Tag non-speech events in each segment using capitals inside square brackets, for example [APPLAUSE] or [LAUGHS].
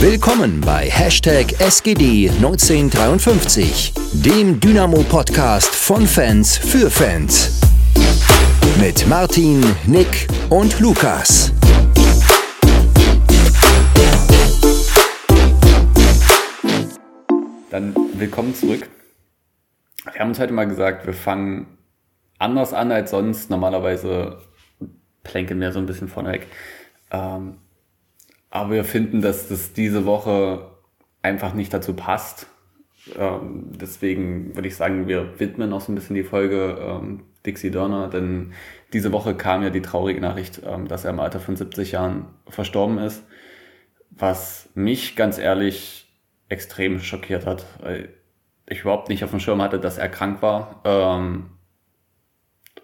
Willkommen bei Hashtag SGD1953, dem Dynamo-Podcast von Fans für Fans. Mit Martin, Nick und Lukas. Dann willkommen zurück. Wir haben uns heute mal gesagt, wir fangen anders an als sonst. Normalerweise plänkeln wir so ein bisschen vorneweg. Ähm, aber wir finden, dass das diese Woche einfach nicht dazu passt. Ähm, deswegen würde ich sagen, wir widmen auch so ein bisschen die Folge ähm, Dixie Dörner, denn diese Woche kam ja die traurige Nachricht, ähm, dass er im Alter von 70 Jahren verstorben ist, was mich ganz ehrlich extrem schockiert hat, weil ich überhaupt nicht auf dem Schirm hatte, dass er krank war. Ähm,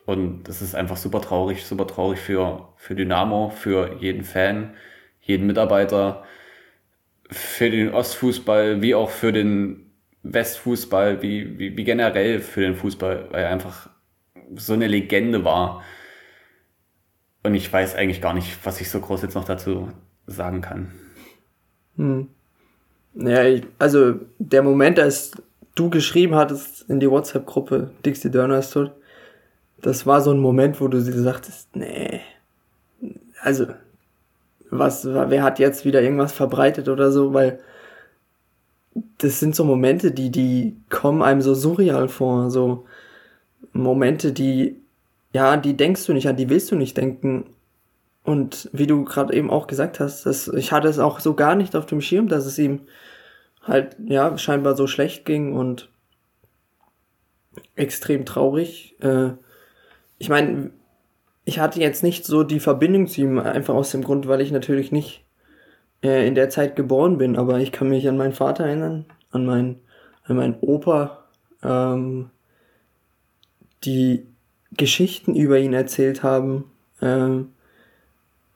und das ist einfach super traurig, super traurig für, für Dynamo, für jeden Fan, jeden Mitarbeiter, für den Ostfußball, wie auch für den Westfußball, wie, wie, wie generell für den Fußball, weil er einfach so eine Legende war. Und ich weiß eigentlich gar nicht, was ich so groß jetzt noch dazu sagen kann. Hm. Ja, ich, also der Moment, als du geschrieben hattest in die WhatsApp-Gruppe, Dixie Dörner ist tot, das war so ein Moment, wo du sie sagtest, nee, also, was, wer hat jetzt wieder irgendwas verbreitet oder so, weil das sind so Momente, die, die kommen einem so surreal vor, so Momente, die, ja, die denkst du nicht an, die willst du nicht denken. Und wie du gerade eben auch gesagt hast, das, ich hatte es auch so gar nicht auf dem Schirm, dass es ihm halt, ja, scheinbar so schlecht ging und extrem traurig. Äh, ich meine, ich hatte jetzt nicht so die Verbindung zu ihm, einfach aus dem Grund, weil ich natürlich nicht äh, in der Zeit geboren bin, aber ich kann mich an meinen Vater erinnern, an meinen, an meinen Opa, ähm, die Geschichten über ihn erzählt haben. Ähm,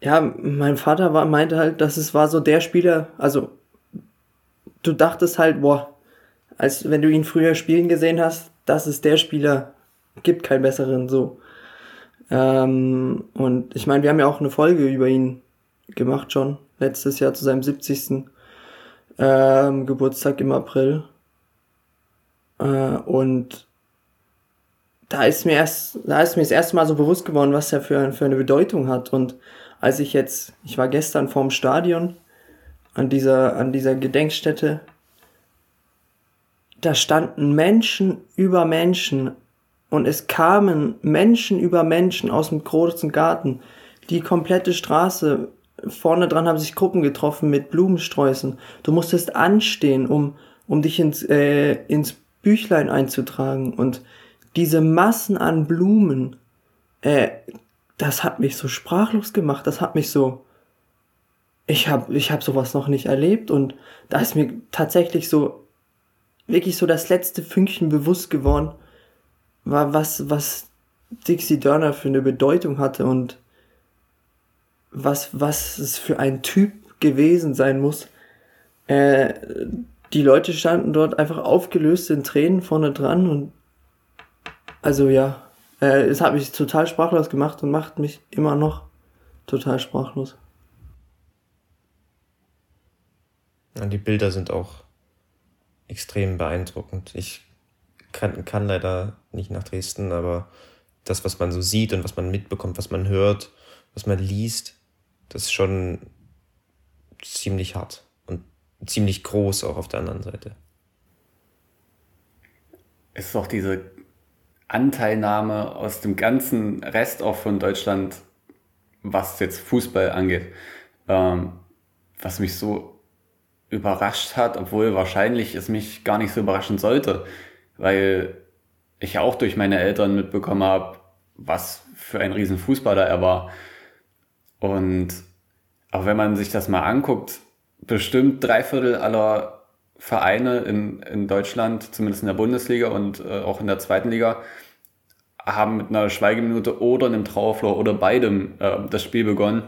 ja, mein Vater war, meinte halt, dass es war so der Spieler, also du dachtest halt, boah, als wenn du ihn früher spielen gesehen hast, das ist der Spieler, gibt keinen besseren so. Ähm, und ich meine, wir haben ja auch eine Folge über ihn gemacht schon, letztes Jahr zu seinem 70. Ähm, Geburtstag im April. Äh, und da ist mir erst, da ist mir das erste Mal so bewusst geworden, was er für, für eine Bedeutung hat. Und als ich jetzt, ich war gestern vorm Stadion an dieser, an dieser Gedenkstätte, da standen Menschen über Menschen und es kamen Menschen über Menschen aus dem großen Garten. Die komplette Straße, vorne dran haben sich Gruppen getroffen mit Blumensträußen. Du musstest anstehen, um, um dich ins, äh, ins Büchlein einzutragen. Und diese Massen an Blumen, äh, das hat mich so sprachlos gemacht. Das hat mich so, ich habe ich hab sowas noch nicht erlebt. Und da ist mir tatsächlich so, wirklich so das letzte Fünkchen bewusst geworden, was, was Dixie Dörner für eine Bedeutung hatte und was, was es für ein Typ gewesen sein muss. Äh, die Leute standen dort einfach aufgelöst in Tränen vorne dran und also ja, äh, es hat mich total sprachlos gemacht und macht mich immer noch total sprachlos. Ja, die Bilder sind auch extrem beeindruckend. Ich kann, kann leider nicht nach Dresden, aber das, was man so sieht und was man mitbekommt, was man hört, was man liest, das ist schon ziemlich hart und ziemlich groß auch auf der anderen Seite. Es ist auch diese Anteilnahme aus dem ganzen Rest auch von Deutschland, was jetzt Fußball angeht, ähm, was mich so überrascht hat, obwohl wahrscheinlich es mich gar nicht so überraschen sollte, weil ich ja auch durch meine Eltern mitbekommen habe, was für ein riesen Fußballer er war. Und auch wenn man sich das mal anguckt, bestimmt drei Viertel aller Vereine in, in Deutschland, zumindest in der Bundesliga und äh, auch in der zweiten Liga, haben mit einer Schweigeminute oder einem Trauerflor oder beidem äh, das Spiel begonnen,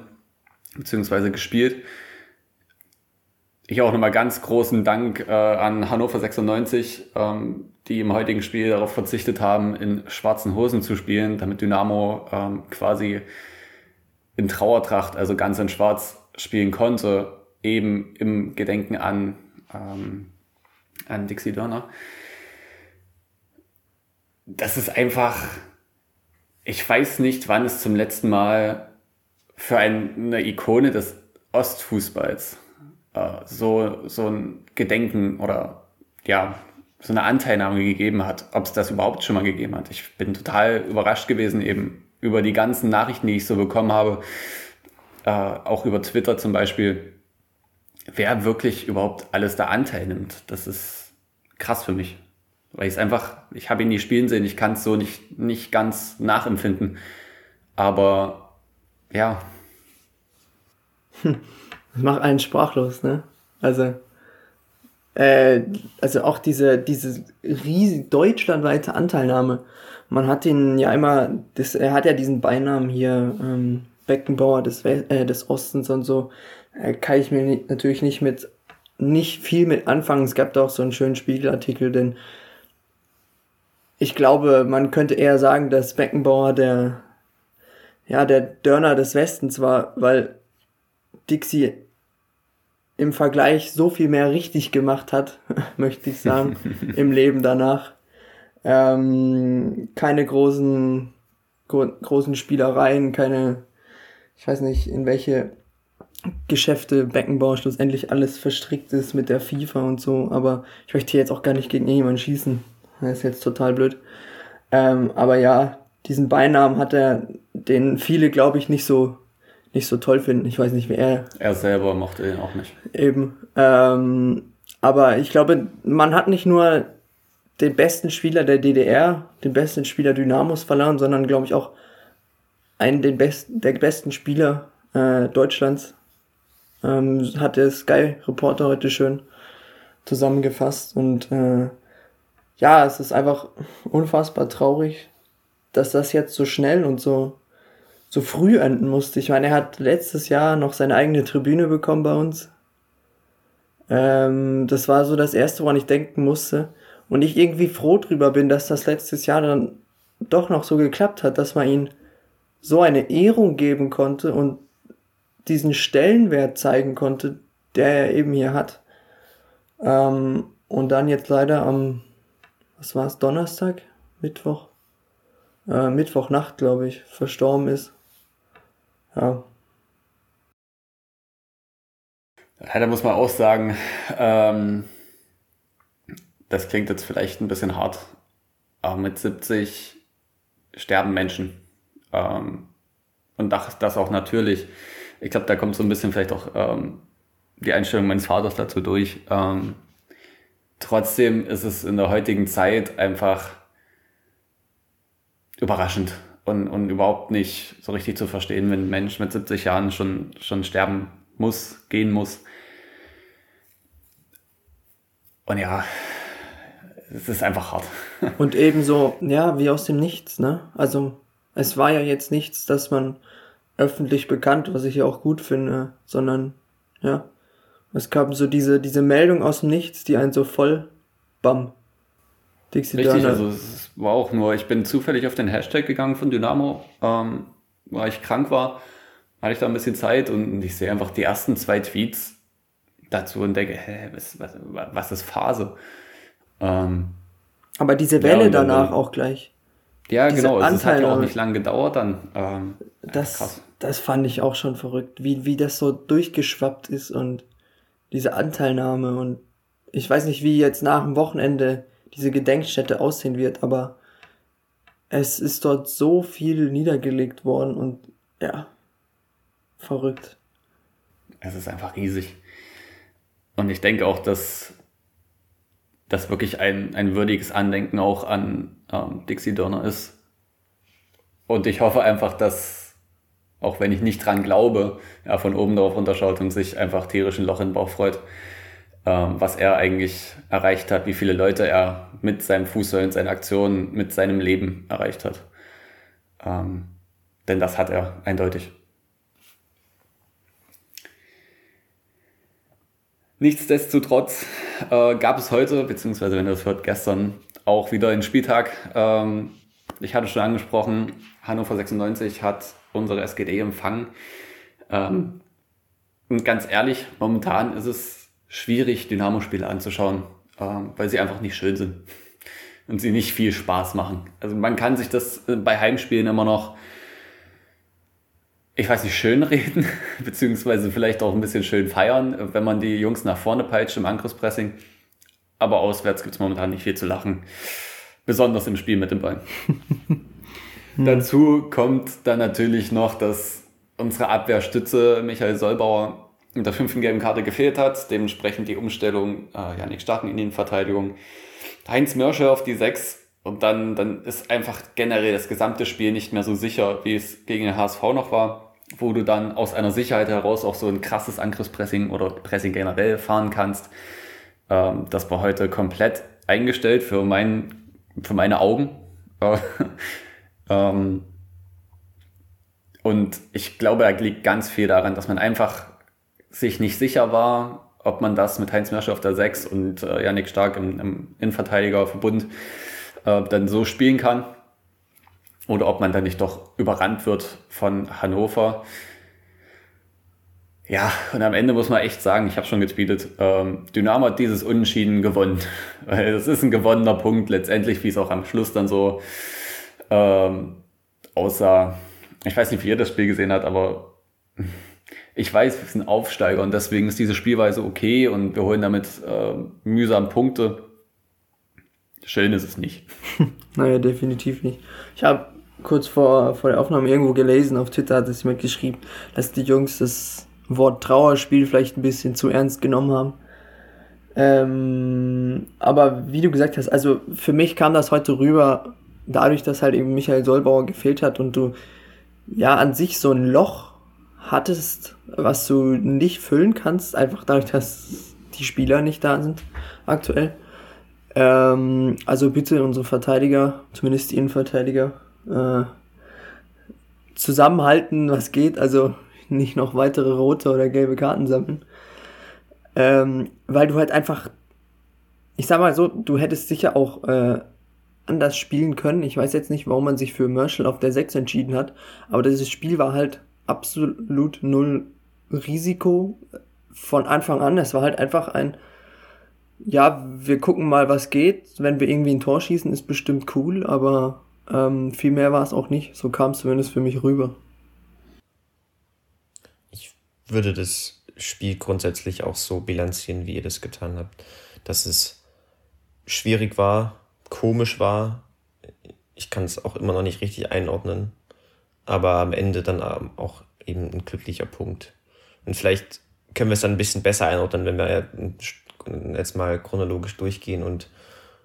beziehungsweise gespielt. Ich auch nochmal ganz großen Dank äh, an Hannover 96, ähm, die im heutigen Spiel darauf verzichtet haben, in schwarzen Hosen zu spielen, damit Dynamo ähm, quasi in Trauertracht, also ganz in schwarz spielen konnte. eben im Gedenken an, ähm, an Dixie Dörner. Das ist einfach, ich weiß nicht, wann es zum letzten Mal für eine Ikone des Ostfußballs äh, so, so ein Gedenken oder ja, so eine Anteilnahme gegeben hat, ob es das überhaupt schon mal gegeben hat. Ich bin total überrascht gewesen eben über die ganzen Nachrichten, die ich so bekommen habe, äh, auch über Twitter zum Beispiel, wer wirklich überhaupt alles da Anteil nimmt. Das ist krass für mich. Weil ich es einfach, ich habe ihn nie spielen sehen, ich kann es so nicht, nicht ganz nachempfinden. Aber ja. [LAUGHS] Das macht einen sprachlos, ne? Also, äh, also auch diese, diese riesige deutschlandweite Anteilnahme. Man hat ihn ja immer, das, er hat ja diesen Beinamen hier, ähm, Beckenbauer des, äh, des Ostens und so. Äh, kann ich mir nicht, natürlich nicht mit, nicht viel mit anfangen. Es gab da auch so einen schönen Spiegelartikel, denn ich glaube, man könnte eher sagen, dass Beckenbauer der, ja, der Dörner des Westens war, weil Dixie im Vergleich so viel mehr richtig gemacht hat, [LAUGHS] möchte ich sagen, [LAUGHS] im Leben danach. Ähm, keine großen, gro großen Spielereien, keine, ich weiß nicht, in welche Geschäfte Beckenbauer schlussendlich alles verstrickt ist mit der FIFA und so, aber ich möchte jetzt auch gar nicht gegen jemanden schießen. Das ist jetzt total blöd. Ähm, aber ja, diesen Beinamen hat er, den viele, glaube ich, nicht so nicht so toll finden. Ich weiß nicht, wie er. Er selber mochte ihn auch nicht. Eben. Ähm, aber ich glaube, man hat nicht nur den besten Spieler der DDR, den besten Spieler Dynamos verloren, sondern glaube ich auch einen den besten, der besten Spieler äh, Deutschlands. Ähm, hat der Sky Reporter heute schön zusammengefasst und äh, ja, es ist einfach unfassbar traurig, dass das jetzt so schnell und so so früh enden musste. Ich meine, er hat letztes Jahr noch seine eigene Tribüne bekommen bei uns. Ähm, das war so das erste, woran ich denken musste. Und ich irgendwie froh drüber bin, dass das letztes Jahr dann doch noch so geklappt hat, dass man ihn so eine Ehrung geben konnte und diesen Stellenwert zeigen konnte, der er eben hier hat. Ähm, und dann jetzt leider am, was war es, Donnerstag, Mittwoch, äh, Mittwochnacht, glaube ich, verstorben ist. Ja. Ja, da muss man auch sagen, ähm, das klingt jetzt vielleicht ein bisschen hart, aber mit 70 sterben Menschen. Ähm, und das, das auch natürlich. Ich glaube, da kommt so ein bisschen vielleicht auch ähm, die Einstellung meines Vaters dazu durch. Ähm, trotzdem ist es in der heutigen Zeit einfach überraschend und, und überhaupt nicht so richtig zu verstehen, wenn ein Mensch mit 70 Jahren schon, schon sterben muss, gehen muss. Und ja, es ist einfach hart. [LAUGHS] Und ebenso, ja, wie aus dem Nichts, ne? Also, es war ja jetzt nichts, dass man öffentlich bekannt, was ich ja auch gut finde, sondern, ja, es kam so diese, diese Meldung aus dem Nichts, die einen so voll, bam, Dixie Richtig, Dörner. also es war auch nur, ich bin zufällig auf den Hashtag gegangen von Dynamo, ähm, weil ich krank war, hatte ich da ein bisschen Zeit und ich sehe einfach die ersten zwei Tweets dazu und denke, hä, was, was, was ist Phase? Ähm, Aber diese Welle ja, danach dann, auch gleich. Ja, Diese genau, es hat ja auch nicht lange gedauert dann. Ähm, das, das fand ich auch schon verrückt, wie, wie das so durchgeschwappt ist und diese Anteilnahme und ich weiß nicht, wie jetzt nach dem Wochenende diese Gedenkstätte aussehen wird, aber es ist dort so viel niedergelegt worden und ja, verrückt. Es ist einfach riesig. Und ich denke auch, dass das wirklich ein, ein würdiges Andenken auch an ähm, Dixie Donner ist. Und ich hoffe einfach, dass, auch wenn ich nicht dran glaube, er von oben darauf runterschaut und sich einfach tierisch ein Loch in den Bauch freut was er eigentlich erreicht hat, wie viele Leute er mit seinem Fußball, seinen Aktionen, mit seinem Leben erreicht hat. Ähm, denn das hat er eindeutig. Nichtsdestotrotz äh, gab es heute, beziehungsweise wenn ihr das hört, gestern auch wieder einen Spieltag. Ähm, ich hatte schon angesprochen, Hannover 96 hat unsere SGD empfangen. Ähm, Und ganz ehrlich, momentan ist es schwierig, Dynamo-Spiele anzuschauen, ähm, weil sie einfach nicht schön sind und sie nicht viel Spaß machen. Also man kann sich das äh, bei Heimspielen immer noch, ich weiß nicht, schön reden, [LAUGHS] beziehungsweise vielleicht auch ein bisschen schön feiern, wenn man die Jungs nach vorne peitscht im Angriffspressing. Aber auswärts gibt es momentan nicht viel zu lachen. Besonders im Spiel mit dem Ball. [LAUGHS] Dazu kommt dann natürlich noch, dass unsere Abwehrstütze Michael Solbauer in der fünften gelben Karte gefehlt hat. Dementsprechend die Umstellung äh, Janik Starken in die Verteidigung. Heinz Mörsche auf die 6 und dann, dann ist einfach generell das gesamte Spiel nicht mehr so sicher, wie es gegen den HSV noch war, wo du dann aus einer Sicherheit heraus auch so ein krasses Angriffspressing oder Pressing generell fahren kannst. Ähm, das war heute komplett eingestellt für, mein, für meine Augen. [LAUGHS] ähm, und ich glaube, da liegt ganz viel daran, dass man einfach sich nicht sicher war, ob man das mit Heinz Mersche auf der 6 und äh, Yannick Stark im, im Innenverteidigerverbund äh, dann so spielen kann. Oder ob man dann nicht doch überrannt wird von Hannover. Ja, und am Ende muss man echt sagen, ich habe schon getweetet, ähm, Dynamo hat dieses Unentschieden gewonnen. [LAUGHS] Das ist ein gewonnener Punkt letztendlich, wie es auch am Schluss dann so ähm, aussah. Ich weiß nicht, wie ihr das Spiel gesehen habt, aber ich weiß, wir sind Aufsteiger und deswegen ist diese Spielweise okay und wir holen damit äh, mühsam Punkte. Schön ist es nicht. [LAUGHS] naja, definitiv nicht. Ich habe kurz vor, vor der Aufnahme irgendwo gelesen, auf Twitter hat es jemand geschrieben, dass die Jungs das Wort Trauerspiel vielleicht ein bisschen zu ernst genommen haben. Ähm, aber wie du gesagt hast, also für mich kam das heute rüber, dadurch, dass halt eben Michael Solbauer gefehlt hat und du ja an sich so ein Loch hattest, was du nicht füllen kannst, einfach dadurch, dass die Spieler nicht da sind aktuell. Ähm, also bitte unsere Verteidiger, zumindest die Innenverteidiger, äh, zusammenhalten, was geht, also nicht noch weitere rote oder gelbe Karten sammeln. Ähm, weil du halt einfach, ich sag mal so, du hättest sicher auch äh, anders spielen können. Ich weiß jetzt nicht, warum man sich für Marshall auf der 6 entschieden hat, aber dieses Spiel war halt absolut null Risiko von Anfang an. Es war halt einfach ein, ja, wir gucken mal, was geht. Wenn wir irgendwie ein Tor schießen, ist bestimmt cool, aber ähm, viel mehr war es auch nicht. So kam es zumindest für mich rüber. Ich würde das Spiel grundsätzlich auch so bilanzieren, wie ihr das getan habt. Dass es schwierig war, komisch war. Ich kann es auch immer noch nicht richtig einordnen. Aber am Ende dann auch eben ein glücklicher Punkt. Und vielleicht können wir es dann ein bisschen besser einordnen, wenn wir jetzt mal chronologisch durchgehen und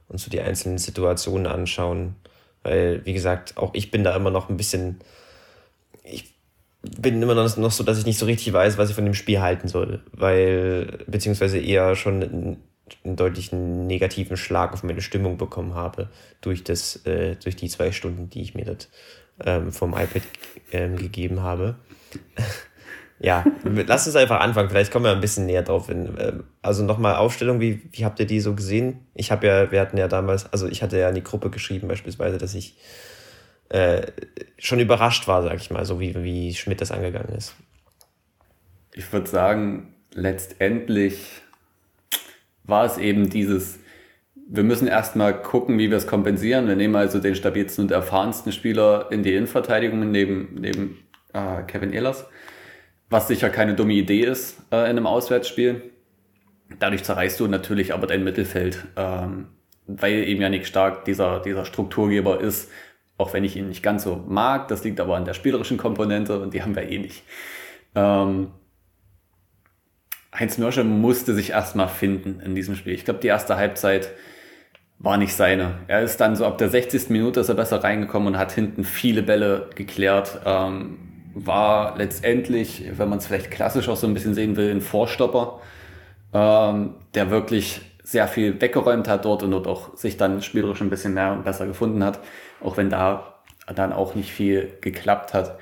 uns so die einzelnen Situationen anschauen. Weil, wie gesagt, auch ich bin da immer noch ein bisschen. Ich bin immer noch so, dass ich nicht so richtig weiß, was ich von dem Spiel halten soll. Weil, beziehungsweise eher schon einen, deutlichen negativen Schlag auf meine Stimmung bekommen habe durch, das, äh, durch die zwei Stunden, die ich mir das ähm, vom iPad ähm, gegeben habe [LAUGHS] ja, lass uns einfach anfangen. Vielleicht kommen wir ein bisschen näher drauf. In, ähm, also nochmal Aufstellung, wie, wie habt ihr die so gesehen? Ich habe ja, wir hatten ja damals, also ich hatte ja in die Gruppe geschrieben beispielsweise, dass ich äh, schon überrascht war, sag ich mal, so wie, wie Schmidt das angegangen ist. Ich würde sagen, letztendlich war es eben dieses, wir müssen erstmal gucken, wie wir es kompensieren. Wir nehmen also den stabilsten und erfahrensten Spieler in die Innenverteidigung neben, neben äh, Kevin Ehlers, was sicher keine dumme Idee ist äh, in einem Auswärtsspiel. Dadurch zerreißt du natürlich aber dein Mittelfeld, ähm, weil eben ja nicht stark dieser, dieser Strukturgeber ist, auch wenn ich ihn nicht ganz so mag. Das liegt aber an der spielerischen Komponente und die haben wir eh nicht. Ähm, Heinz Mörsche musste sich erstmal finden in diesem Spiel. Ich glaube, die erste Halbzeit war nicht seine. Er ist dann so ab der 60. Minute ist er besser reingekommen und hat hinten viele Bälle geklärt. Ähm, war letztendlich, wenn man es vielleicht klassisch auch so ein bisschen sehen will, ein Vorstopper, ähm, der wirklich sehr viel weggeräumt hat dort und dort auch sich dann spielerisch ein bisschen mehr und besser gefunden hat, auch wenn da dann auch nicht viel geklappt hat.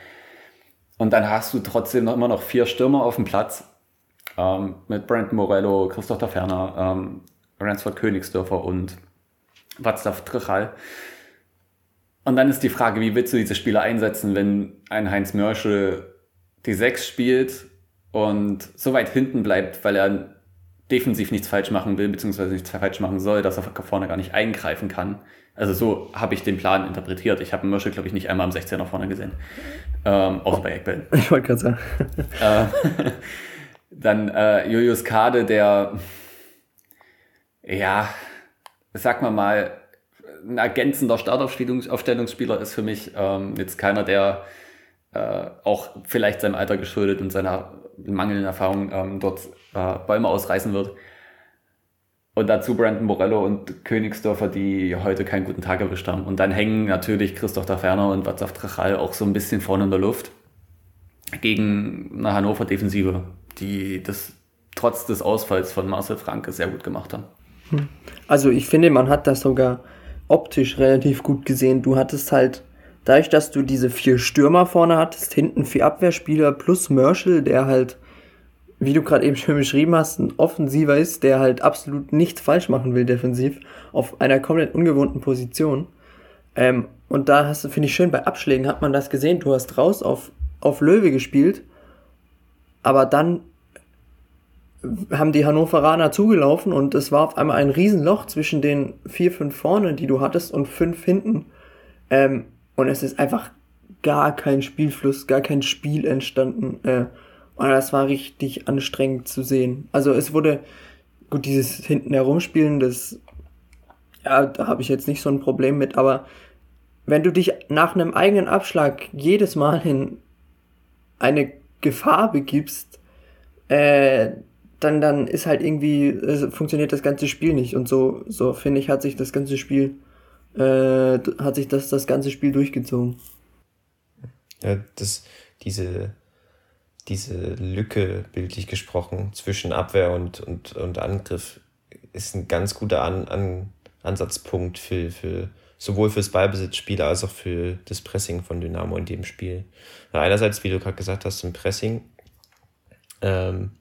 Und dann hast du trotzdem noch immer noch vier Stürmer auf dem Platz ähm, mit Brandon Morello, Christoph da Ferner, ähm, Ransford Königsdörfer und Václav Trichal. Und dann ist die Frage, wie willst du diese Spieler einsetzen, wenn ein Heinz Mörschel die 6 spielt und so weit hinten bleibt, weil er defensiv nichts falsch machen will, beziehungsweise nichts falsch machen soll, dass er vorne gar nicht eingreifen kann. Also so habe ich den Plan interpretiert. Ich habe Mörschel, glaube ich, nicht einmal am 16er vorne gesehen. Ähm, außer bei Eckbällen. Ich wollte gerade sagen. [LAUGHS] Dann äh, Julius Kade, der, ja, sag mal mal, ein ergänzender Startaufstellungsspieler ist für mich ähm, jetzt keiner, der äh, auch vielleicht seinem Alter geschuldet und seiner mangelnden Erfahrung ähm, dort äh, Bäume ausreißen wird. Und dazu Brandon Morello und Königsdörfer, die heute keinen guten Tag erwischt haben. Und dann hängen natürlich Christoph Taferner und Václav Trachal auch so ein bisschen vorne in der Luft gegen eine Hannover Defensive, die das trotz des Ausfalls von Marcel Franke sehr gut gemacht haben. Hm. Also ich finde, man hat das sogar optisch relativ gut gesehen. Du hattest halt, dadurch, dass du diese vier Stürmer vorne hattest, hinten vier Abwehrspieler plus Merschel, der halt wie du gerade eben schön beschrieben hast, ein Offensiver ist, der halt absolut nichts falsch machen will defensiv, auf einer komplett ungewohnten Position. Ähm, und da hast du, finde ich schön, bei Abschlägen hat man das gesehen, du hast raus auf, auf Löwe gespielt, aber dann haben die Hannoveraner zugelaufen und es war auf einmal ein Riesenloch zwischen den vier, fünf vorne, die du hattest, und fünf hinten. Ähm, und es ist einfach gar kein Spielfluss, gar kein Spiel entstanden. Äh, und das war richtig anstrengend zu sehen. Also es wurde, gut, dieses hinten herumspielen, das, ja, da habe ich jetzt nicht so ein Problem mit, aber wenn du dich nach einem eigenen Abschlag jedes Mal in eine Gefahr begibst, äh, dann, dann ist halt irgendwie, äh, funktioniert das ganze Spiel nicht. Und so, so finde ich, hat sich das ganze Spiel, äh, hat sich das, das ganze Spiel durchgezogen. Ja, das, diese, diese Lücke, bildlich gesprochen, zwischen Abwehr und, und, und Angriff ist ein ganz guter An, An, Ansatzpunkt für, für sowohl fürs Ballbesitzspiel als auch für das Pressing von Dynamo in dem Spiel. Einerseits, wie du gerade gesagt hast, im Pressing ähm,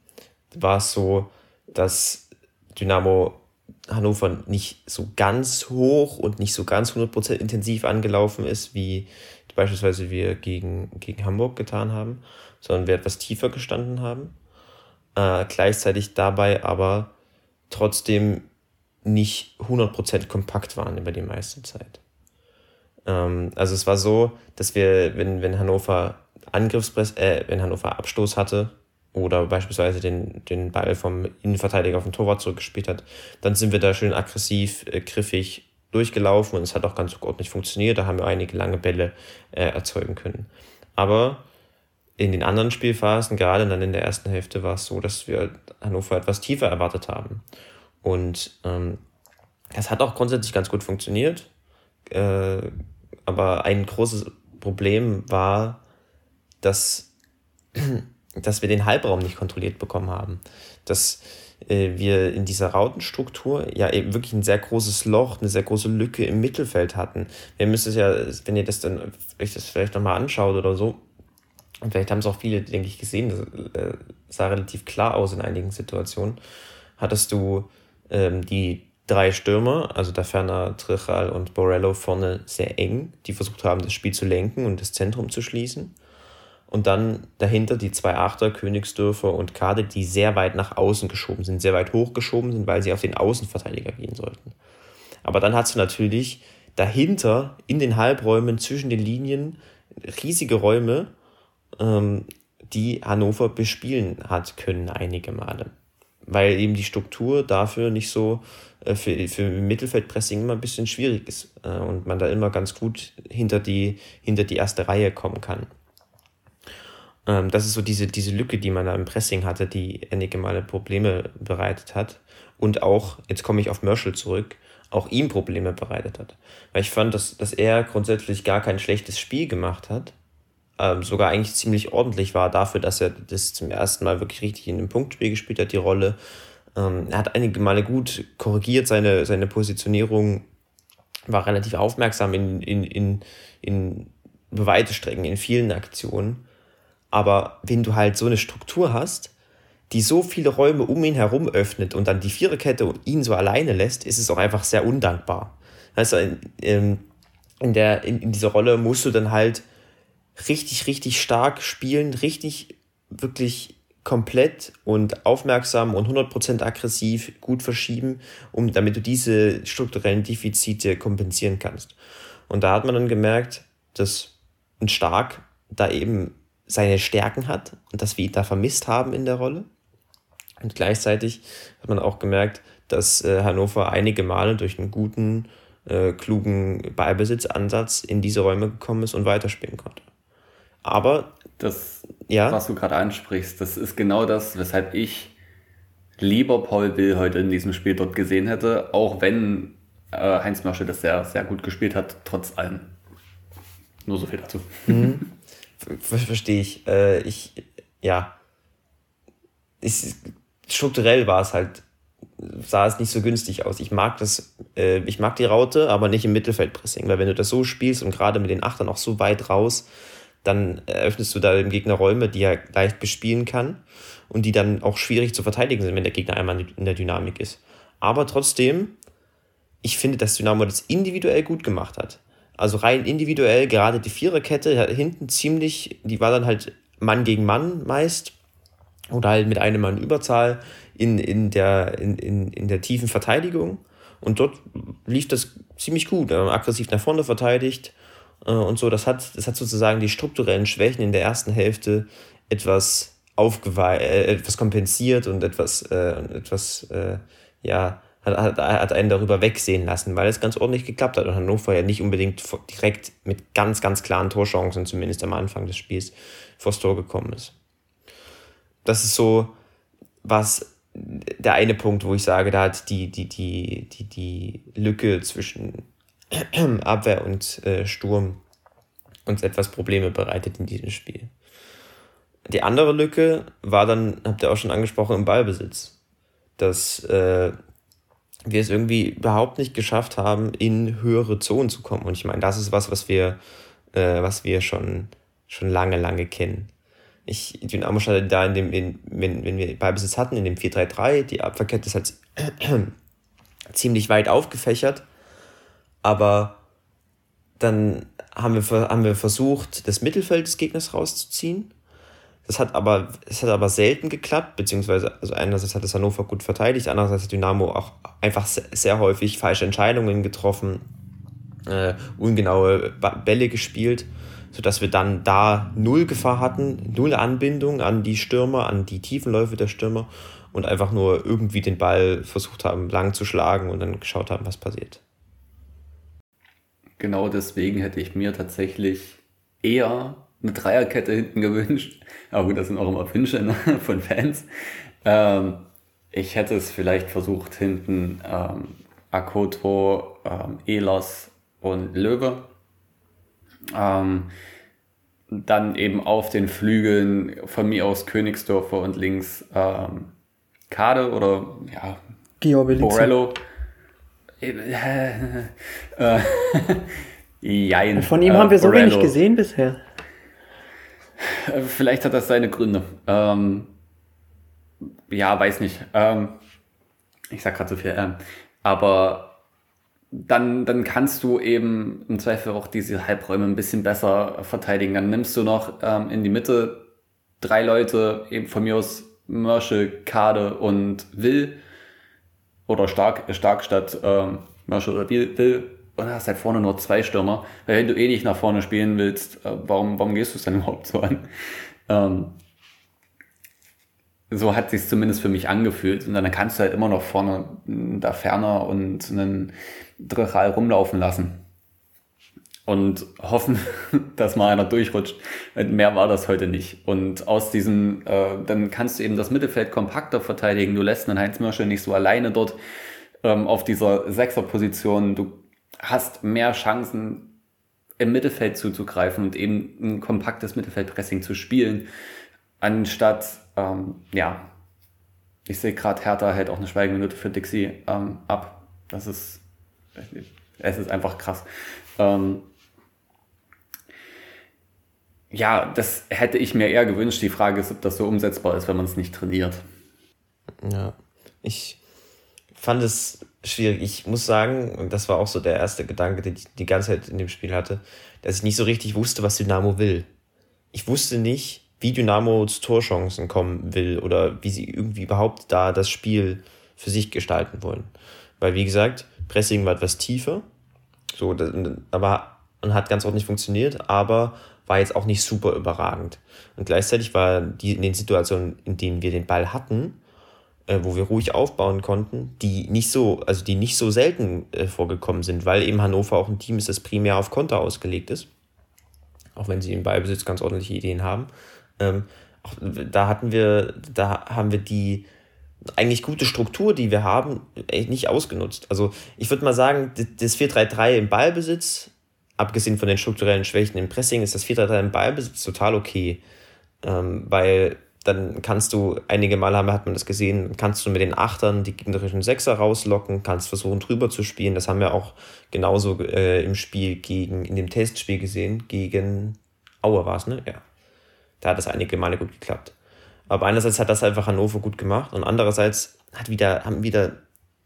war es so, dass Dynamo Hannover nicht so ganz hoch und nicht so ganz 100% intensiv angelaufen ist, wie beispielsweise wir gegen, gegen Hamburg getan haben, sondern wir etwas tiefer gestanden haben. Äh, gleichzeitig dabei aber trotzdem nicht 100% kompakt waren über die meiste Zeit. Ähm, also es war so, dass wir, wenn, wenn Hannover Angriffspress, äh, wenn Hannover Abstoß hatte oder beispielsweise den, den Ball vom Innenverteidiger auf den Torwart zurückgespielt hat, dann sind wir da schön aggressiv, äh, griffig durchgelaufen und es hat auch ganz ordentlich funktioniert. Da haben wir einige lange Bälle äh, erzeugen können. Aber in den anderen Spielphasen, gerade dann in der ersten Hälfte, war es so, dass wir Hannover etwas tiefer erwartet haben. Und ähm, das hat auch grundsätzlich ganz gut funktioniert. Äh, aber ein großes Problem war, dass, [CLEARS THROAT] dass wir den Halbraum nicht kontrolliert bekommen haben. Dass äh, wir in dieser Rautenstruktur ja eben wirklich ein sehr großes Loch, eine sehr große Lücke im Mittelfeld hatten. Wir müssen es ja, wenn ihr das dann euch das vielleicht nochmal anschaut oder so, und vielleicht haben es auch viele, denke ich, gesehen, das äh, sah relativ klar aus in einigen Situationen, hattest du ähm, die drei Stürmer, also da Ferner, Trichal und Borello vorne sehr eng, die versucht haben, das Spiel zu lenken und das Zentrum zu schließen. Und dann dahinter die zwei Achter, Königsdörfer und Kade, die sehr weit nach außen geschoben sind, sehr weit hochgeschoben sind, weil sie auf den Außenverteidiger gehen sollten. Aber dann hast du natürlich dahinter in den Halbräumen zwischen den Linien riesige Räume, ähm, die Hannover bespielen hat können einige Male. Weil eben die Struktur dafür nicht so äh, für, für Mittelfeldpressing immer ein bisschen schwierig ist äh, und man da immer ganz gut hinter die, hinter die erste Reihe kommen kann. Ähm, das ist so diese, diese Lücke, die man da im Pressing hatte, die einige Male Probleme bereitet hat. Und auch, jetzt komme ich auf Merschel zurück, auch ihm Probleme bereitet hat. Weil ich fand, dass, dass er grundsätzlich gar kein schlechtes Spiel gemacht hat, ähm, sogar eigentlich ziemlich ordentlich war dafür, dass er das zum ersten Mal wirklich richtig in einem Punktspiel gespielt hat, die Rolle. Ähm, er hat einige Male gut korrigiert, seine, seine Positionierung war relativ aufmerksam in, in, in, in weite Strecken, in vielen Aktionen. Aber wenn du halt so eine Struktur hast, die so viele Räume um ihn herum öffnet und dann die Viererkette ihn so alleine lässt, ist es auch einfach sehr undankbar. Also in, in, der, in, in dieser Rolle musst du dann halt richtig, richtig stark spielen, richtig, wirklich komplett und aufmerksam und 100% aggressiv gut verschieben, um, damit du diese strukturellen Defizite kompensieren kannst. Und da hat man dann gemerkt, dass ein Stark da eben seine Stärken hat und dass wir ihn da vermisst haben in der Rolle. Und gleichzeitig hat man auch gemerkt, dass äh, Hannover einige Male durch einen guten, äh, klugen Ballbesitzansatz in diese Räume gekommen ist und weiterspielen konnte. Aber das, ja? was du gerade ansprichst, das ist genau das, weshalb ich lieber Paul Will heute in diesem Spiel dort gesehen hätte, auch wenn äh, Heinz Mörsche das sehr, sehr gut gespielt hat, trotz allem. Nur so viel dazu. Mhm. [LAUGHS] Verstehe ich. Äh, ich, ja. Ich, strukturell war es halt, sah es nicht so günstig aus. Ich mag das, äh, ich mag die Raute, aber nicht im Mittelfeldpressing, weil wenn du das so spielst und gerade mit den Achtern auch so weit raus, dann eröffnest du da dem Gegner Räume, die er leicht bespielen kann und die dann auch schwierig zu verteidigen sind, wenn der Gegner einmal in der Dynamik ist. Aber trotzdem, ich finde, dass Dynamo das individuell gut gemacht hat. Also rein individuell, gerade die Viererkette hinten ziemlich, die war dann halt Mann gegen Mann meist oder halt mit einem Mann Überzahl in, in, der, in, in, in der tiefen Verteidigung. Und dort lief das ziemlich gut. Aggressiv nach vorne verteidigt und so. Das hat, das hat sozusagen die strukturellen Schwächen in der ersten Hälfte etwas äh, etwas kompensiert und etwas, äh, etwas äh, ja, hat, hat, hat einen darüber wegsehen lassen, weil es ganz ordentlich geklappt hat und Hannover ja nicht unbedingt direkt mit ganz, ganz klaren Torchancen, zumindest am Anfang des Spiels, vors Tor gekommen ist. Das ist so, was der eine Punkt, wo ich sage, da hat die, die, die, die, die Lücke zwischen [CLEARS THROAT] Abwehr und äh, Sturm uns etwas Probleme bereitet in diesem Spiel. Die andere Lücke war dann, habt ihr auch schon angesprochen, im Ballbesitz. Dass äh, wir es irgendwie überhaupt nicht geschafft haben, in höhere Zonen zu kommen. Und ich meine, das ist was, was wir, äh, was wir schon, schon lange, lange kennen. Ich, Dynamo stand da in dem, in, wenn, wenn wir Ballbesitz hatten, in dem 4-3-3, die Abwehrkette ist halt [CLEARS THROAT] ziemlich weit aufgefächert aber dann haben wir, haben wir versucht, das Mittelfeld des Gegners rauszuziehen. Das hat aber, es hat aber selten geklappt, beziehungsweise, also einerseits hat es Hannover gut verteidigt, andererseits hat Dynamo auch einfach sehr, sehr häufig falsche Entscheidungen getroffen, äh, ungenaue Bälle gespielt, sodass wir dann da null Gefahr hatten, null Anbindung an die Stürmer, an die Tiefenläufe der Stürmer und einfach nur irgendwie den Ball versucht haben, lang zu schlagen und dann geschaut haben, was passiert genau deswegen hätte ich mir tatsächlich eher eine Dreierkette hinten gewünscht. Aber gut, das sind auch immer Wünsche ne, [LAUGHS] von Fans. Ähm, ich hätte es vielleicht versucht, hinten ähm, Akoto, ähm, Elos und Löwe. Ähm, dann eben auf den Flügeln von mir aus Königsdorfer und links ähm, Kade oder ja, Borello. [LAUGHS] Äh, jein. Von ihm äh, haben wir so Borello. wenig gesehen bisher. Äh, vielleicht hat das seine Gründe. Ähm, ja, weiß nicht. Ähm, ich sag gerade so viel. Ähm, aber dann, dann kannst du eben im Zweifel auch diese Halbräume ein bisschen besser verteidigen. Dann nimmst du noch ähm, in die Mitte drei Leute, eben von mir aus Mörsche, Kade und Will oder Stark, Stark statt ähm, Marshall oder Bill, und hast halt vorne nur zwei Stürmer. Weil wenn du eh nicht nach vorne spielen willst, äh, warum, warum gehst du es dann [LAUGHS] überhaupt so an? Ähm, so hat sich zumindest für mich angefühlt. Und dann kannst du halt immer noch vorne da ferner und einen Drechal rumlaufen lassen. Und hoffen, [LAUGHS] dass mal einer durchrutscht. Mehr war das heute nicht. Und aus diesem, äh, dann kannst du eben das Mittelfeld kompakter verteidigen. Du lässt einen Heinz Mörsche nicht so alleine dort ähm, auf dieser Sechserposition. Du hast mehr Chancen, im Mittelfeld zuzugreifen und eben ein kompaktes Mittelfeldpressing zu spielen, anstatt, ähm, ja, ich sehe gerade, Hertha hält auch eine Schweigeminute für Dixie ähm, ab. Das ist, es ist einfach krass. Ähm, ja, das hätte ich mir eher gewünscht. Die Frage ist, ob das so umsetzbar ist, wenn man es nicht trainiert. Ja, ich fand es schwierig. Ich muss sagen, und das war auch so der erste Gedanke, den ich die ganze Zeit in dem Spiel hatte, dass ich nicht so richtig wusste, was Dynamo will. Ich wusste nicht, wie Dynamo zu Torchancen kommen will oder wie sie irgendwie überhaupt da das Spiel für sich gestalten wollen. Weil, wie gesagt, Pressing war etwas tiefer, so, aber und hat ganz ordentlich funktioniert, aber war jetzt auch nicht super überragend. Und gleichzeitig war die in den Situationen, in denen wir den Ball hatten, äh, wo wir ruhig aufbauen konnten, die nicht so, also die nicht so selten äh, vorgekommen sind, weil eben Hannover auch ein Team ist, das primär auf Konter ausgelegt ist. Auch wenn sie im Ballbesitz ganz ordentliche Ideen haben. Ähm, auch, da hatten wir, da haben wir die eigentlich gute Struktur, die wir haben, nicht ausgenutzt. Also ich würde mal sagen, das 4-3-3 im Ballbesitz, abgesehen von den strukturellen Schwächen im Pressing, ist das 4-3-3 im Ballbesitz total okay. Ähm, weil dann kannst du, einige Male hat man das gesehen, kannst du mit den Achtern die gegnerischen Sechser rauslocken, kannst versuchen drüber zu spielen. Das haben wir auch genauso äh, im Spiel gegen, in dem Testspiel gesehen, gegen Aue war es, ne? Ja. Da hat das einige Male gut geklappt. Aber einerseits hat das einfach Hannover gut gemacht und andererseits hat wieder, haben wieder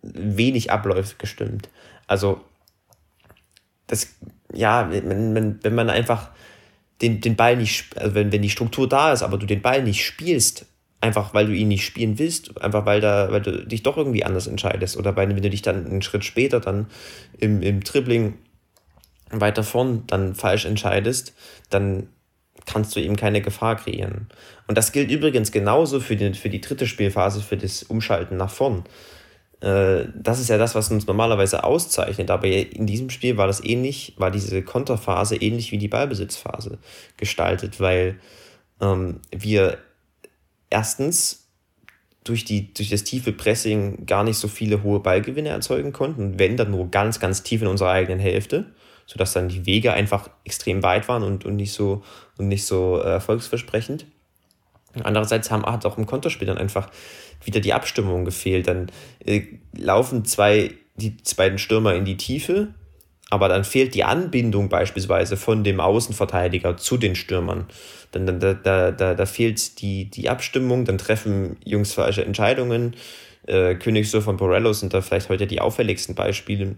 wenig Abläufe gestimmt. Also, das, ja, wenn, wenn, wenn man einfach den, den Ball nicht, also wenn, wenn die Struktur da ist, aber du den Ball nicht spielst, einfach weil du ihn nicht spielen willst, einfach weil, da, weil du dich doch irgendwie anders entscheidest oder weil, wenn du dich dann einen Schritt später dann im, im Dribbling weiter vorn dann falsch entscheidest, dann kannst du eben keine Gefahr kreieren. Und das gilt übrigens genauso für, den, für die dritte Spielphase, für das Umschalten nach vorn. Äh, das ist ja das, was uns normalerweise auszeichnet. Aber in diesem Spiel war das ähnlich, war diese Konterphase ähnlich wie die Ballbesitzphase gestaltet, weil ähm, wir erstens durch, die, durch das tiefe Pressing gar nicht so viele hohe Ballgewinne erzeugen konnten, wenn dann nur ganz, ganz tief in unserer eigenen Hälfte, sodass dann die Wege einfach extrem weit waren und, und nicht so, und nicht so äh, erfolgsversprechend. Andererseits haben, hat auch im Konterspiel dann einfach wieder die Abstimmung gefehlt. Dann äh, laufen zwei, die beiden Stürmer in die Tiefe, aber dann fehlt die Anbindung beispielsweise von dem Außenverteidiger zu den Stürmern. Dann, dann da, da, da, da fehlt die, die Abstimmung, dann treffen Jungs falsche Entscheidungen. Äh, Königsdorf und Borello sind da vielleicht heute die auffälligsten Beispiele.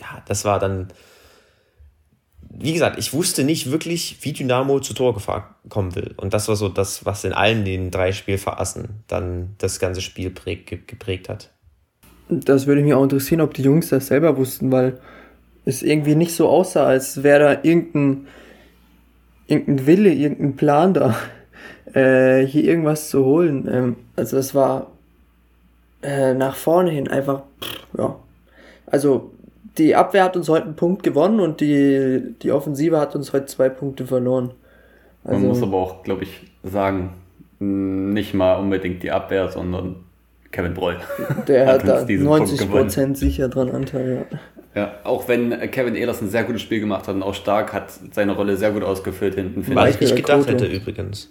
Ja, das war dann wie gesagt, ich wusste nicht wirklich, wie Dynamo zur Torgefahr kommen will. Und das war so das, was in allen den drei Spielphasen dann das ganze Spiel präg, geprägt hat. Das würde mich auch interessieren, ob die Jungs das selber wussten, weil es irgendwie nicht so aussah, als wäre da irgendein, irgendein Wille, irgendein Plan da, [LAUGHS] äh, hier irgendwas zu holen. Ähm, also es war äh, nach vorne hin einfach, pff, ja. Also die Abwehr hat uns heute einen Punkt gewonnen und die, die Offensive hat uns heute zwei Punkte verloren. Also, Man muss aber auch, glaube ich, sagen, nicht mal unbedingt die Abwehr, sondern Kevin Broll. Der [LAUGHS] hat, hat da 90 Prozent sicher dran Anteil, ja. Ja, auch wenn Kevin Ehlers ein sehr gutes Spiel gemacht hat und auch stark hat seine Rolle sehr gut ausgefüllt hinten. Was ich nicht gedacht hätte übrigens.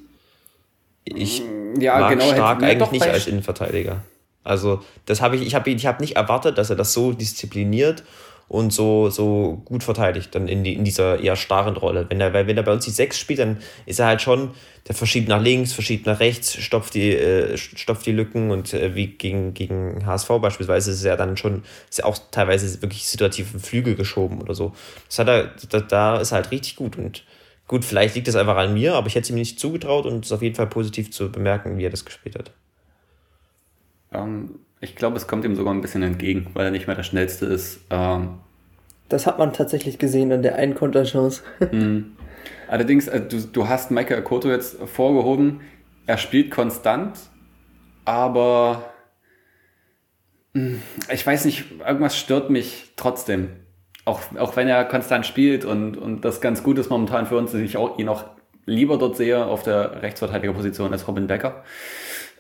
Ich ja, mag genau, stark eigentlich nicht als Innenverteidiger. Also das habe ich, ich habe ich hab nicht erwartet, dass er das so diszipliniert und so, so gut verteidigt dann in, die, in dieser eher starren Rolle. Wenn er, wenn er bei uns die Sechs spielt, dann ist er halt schon, der verschiebt nach links, verschiebt nach rechts, stopft die, äh, stopft die Lücken und äh, wie gegen, gegen HSV beispielsweise ist er dann schon, ist er auch teilweise wirklich situativ im Flügel geschoben oder so. Das hat er, da, da ist er halt richtig gut und gut, vielleicht liegt es einfach an mir, aber ich hätte es ihm nicht zugetraut und es ist auf jeden Fall positiv zu bemerken, wie er das gespielt hat. Ähm, ich glaube, es kommt ihm sogar ein bisschen entgegen, weil er nicht mehr der Schnellste ist. Ähm, das hat man tatsächlich gesehen an der einen Konterchance. Mhm. Allerdings, äh, du, du hast Michael Akoto jetzt vorgehoben, er spielt konstant, aber hm, ich weiß nicht, irgendwas stört mich trotzdem. Auch, auch wenn er konstant spielt und, und das ganz gut ist momentan für uns, dass ich auch, ihn auch lieber dort sehe auf der Rechtsverteidigerposition als Robin Becker.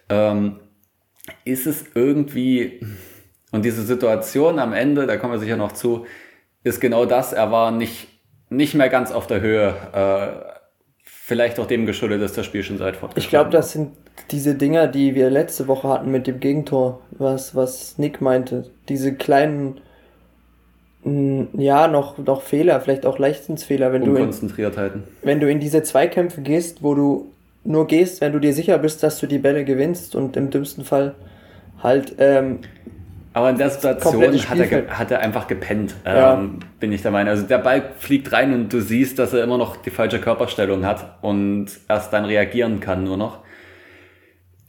Ähm, ist es irgendwie, und diese Situation am Ende, da kommen wir sicher noch zu, ist genau das, er war nicht, nicht mehr ganz auf der Höhe. Äh, vielleicht auch dem geschuldet, dass das Spiel schon seit fortgeschritten Ich glaube, das sind diese Dinger, die wir letzte Woche hatten mit dem Gegentor, was, was Nick meinte. Diese kleinen, ja, noch, noch Fehler, vielleicht auch Leichtsinnsfehler, wenn du, in, wenn du in diese Zweikämpfe gehst, wo du nur gehst, wenn du dir sicher bist, dass du die Bälle gewinnst und im dümmsten Fall halt ähm, Aber in der Situation hat er, hat er einfach gepennt, Ja. ähm, bin ich der Meinung. Also der Ball fliegt rein und du siehst, dass er immer noch die falsche Körperstellung hat und erst dann reagieren kann nur noch.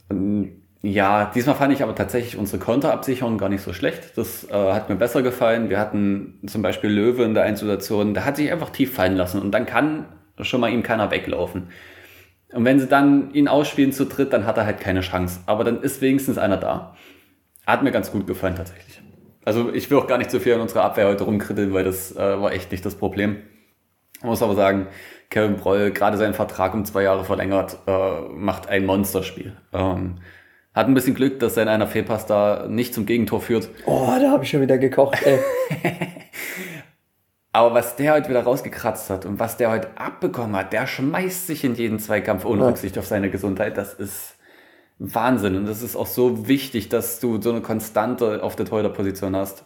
Und ja, diesmal fand ich aber tatsächlich unsere Konterabsicherung gar nicht so schlecht. Das äh, hat mir besser gefallen. Wir hatten zum Beispiel Löwe in der einen Situation, der hat sich einfach tief fallen lassen und dann kann schon mal ihm keiner weglaufen. Und wenn sie dann ihn ausspielen zu dritt, dann hat er halt keine Chance. Aber dann ist wenigstens einer da. Hat mir ganz gut gefallen tatsächlich. Also ich will auch gar nicht so viel an unserer Abwehr heute rumkritteln, weil das äh, war echt nicht das Problem. Ich muss aber sagen, Kevin Broll, gerade seinen Vertrag um zwei Jahre verlängert, äh, macht ein Monsterspiel. Ähm, hat ein bisschen Glück, dass sein einer Fehlpass da nicht zum Gegentor führt. Oh, da habe ich schon wieder gekocht, ey. [LAUGHS] Aber was der heute wieder rausgekratzt hat und was der heute abbekommen hat, der schmeißt sich in jeden Zweikampf ohne Ja. Rücksicht auf seine Gesundheit. Das ist Wahnsinn. Und das ist auch so wichtig, dass du so eine Konstante auf der Torhüterposition hast.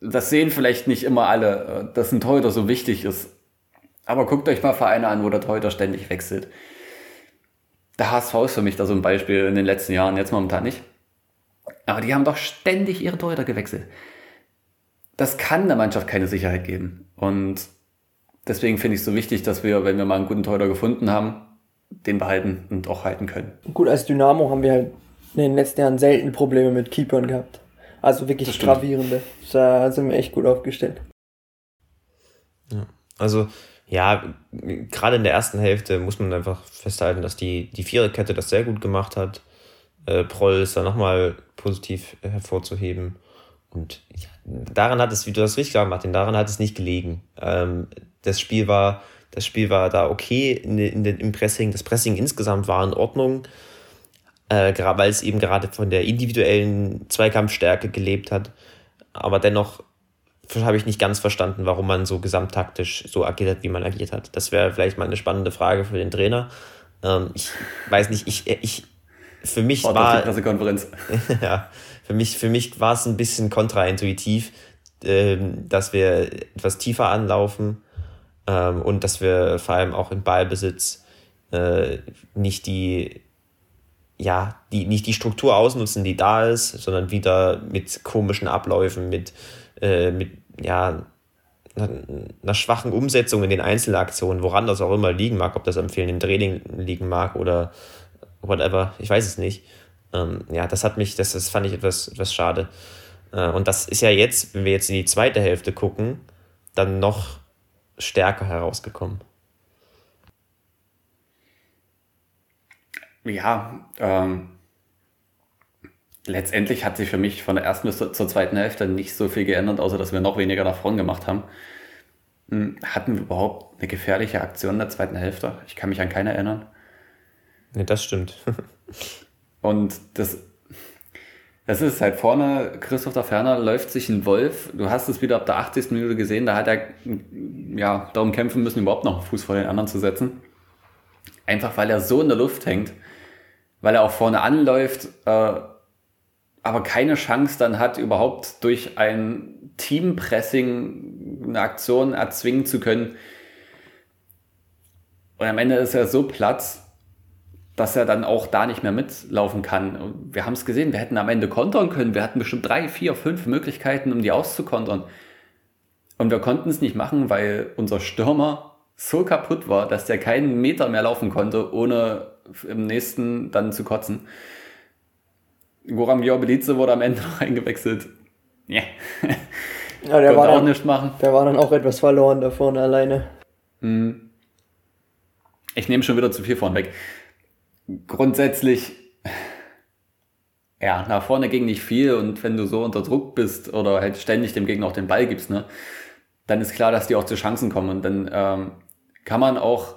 Das sehen vielleicht nicht immer alle, äh, dass ein Torhüter so wichtig ist. Aber guckt euch mal Vereine an, wo der Torhüter ständig wechselt. Der HSV ist für mich da so ein Beispiel in den letzten Jahren, jetzt momentan nicht. Aber die haben doch ständig ihre Torhüter gewechselt das kann der Mannschaft keine Sicherheit geben. Und deswegen finde ich es so wichtig, dass wir, wenn wir mal einen guten Torhüter gefunden haben, den behalten und auch halten können. Gut, als Dynamo haben wir halt in den letzten Jahren selten Probleme mit Keepern gehabt. Also wirklich gravierende. Da sind wir echt gut aufgestellt. Also, ja, gerade in der ersten Hälfte muss man einfach festhalten, dass die, die Viererkette das sehr gut gemacht hat. Äh, Proll ist da nochmal positiv hervorzuheben. Und ja, daran hat es, wie du das richtig gesagt Martin, daran hat es nicht gelegen. Ähm, das Spiel war, das Spiel war da okay in, in im Pressing. Das Pressing insgesamt war in Ordnung, äh, weil es eben gerade von der individuellen Zweikampfstärke gelebt hat. Aber dennoch habe ich nicht ganz verstanden, warum man so gesamttaktisch so agiert hat, wie man agiert hat. Das wäre vielleicht mal eine spannende Frage für den Trainer. Ähm, ich weiß nicht, ich, ich für mich die war Pressekonferenz. [LAUGHS] ja, für mich, für mich war es ein bisschen kontraintuitiv, ähm, dass wir etwas tiefer anlaufen ähm, und dass wir vor allem auch im Ballbesitz äh, nicht die ja, die, nicht die Struktur ausnutzen, die da ist, sondern wieder mit komischen Abläufen, mit, äh, mit ja, einer, schwachen Umsetzung in den Einzelaktionen, woran das auch immer liegen mag, ob das am fehlenden Training liegen mag oder whatever, ich weiß es nicht. Ähm, ja, das hat mich, das, das fand ich etwas, etwas schade. Äh, und das ist ja jetzt, wenn wir jetzt in die zweite Hälfte gucken, dann noch stärker herausgekommen. Ja, ähm, letztendlich hat sich für mich von der ersten bis zur zweiten Hälfte nicht so viel geändert, außer dass wir noch weniger nach vorn gemacht haben. Hm, Hatten wir überhaupt eine gefährliche Aktion in der zweiten Hälfte? Ich kann mich an keine erinnern. Ne, das stimmt. [LAUGHS] Und das, das ist halt vorne, Christoph da Ferner läuft sich ein Wolf. Du hast es wieder ab der 80. Minute gesehen, da hat er ja, darum kämpfen müssen, überhaupt noch einen Fuß vor den anderen zu setzen. Einfach weil er so in der Luft hängt, weil er auch vorne anläuft, äh, aber keine Chance dann hat, überhaupt durch ein Teampressing eine Aktion erzwingen zu können. Und am Ende ist er so platt, dass er dann auch da nicht mehr mitlaufen kann. Wir haben es gesehen, wir hätten am Ende kontern können. Wir hatten bestimmt drei, vier, fünf Möglichkeiten, um die auszukontern. Und wir konnten es nicht machen, weil unser Stürmer so kaputt war, dass der keinen Meter mehr laufen konnte, ohne im nächsten dann zu kotzen. Goran Jorbelice wurde am Ende [LAUGHS] noch eingewechselt. Ja, Ja, der, [LAUGHS] war auch dann, machen. der war dann auch etwas verloren da vorne alleine. Ich nehme schon wieder zu viel vorn weg. Grundsätzlich, ja, nach vorne ging nicht viel und wenn du so unter Druck bist oder halt ständig dem Gegner auch den Ball gibst, ne, dann ist klar, dass die auch zu Chancen kommen und dann ähm, kann man auch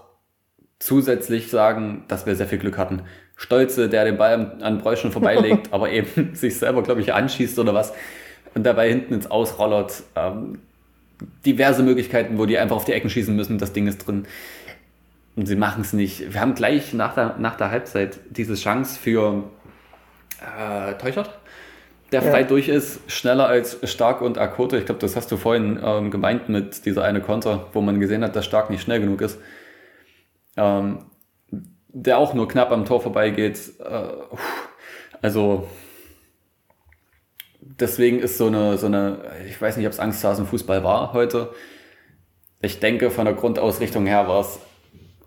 zusätzlich sagen, dass wir sehr viel Glück hatten. Stolze, der den Ball an- Bräuschen vorbeilegt, [LAUGHS] aber eben sich selber, glaube ich, anschießt oder was und dabei hinten ins Ausrollert. Ähm, diverse Möglichkeiten, wo die einfach auf die Ecken schießen müssen, das Ding ist drin. Und sie machen es nicht. Wir haben gleich nach der, nach der Halbzeit diese Chance für äh, Teuchert, der Ja. frei durch ist, schneller als Stark und Akote. Ich glaube, das hast du vorhin ähm, gemeint mit dieser eine Konter, wo man gesehen hat, dass Stark nicht schnell genug ist. Ähm, der auch nur knapp am Tor vorbeigeht. Äh, also deswegen ist so eine, so eine, ich weiß nicht, ob es Angsthasen-Fußball war heute. Ich denke, von der Grundausrichtung her war es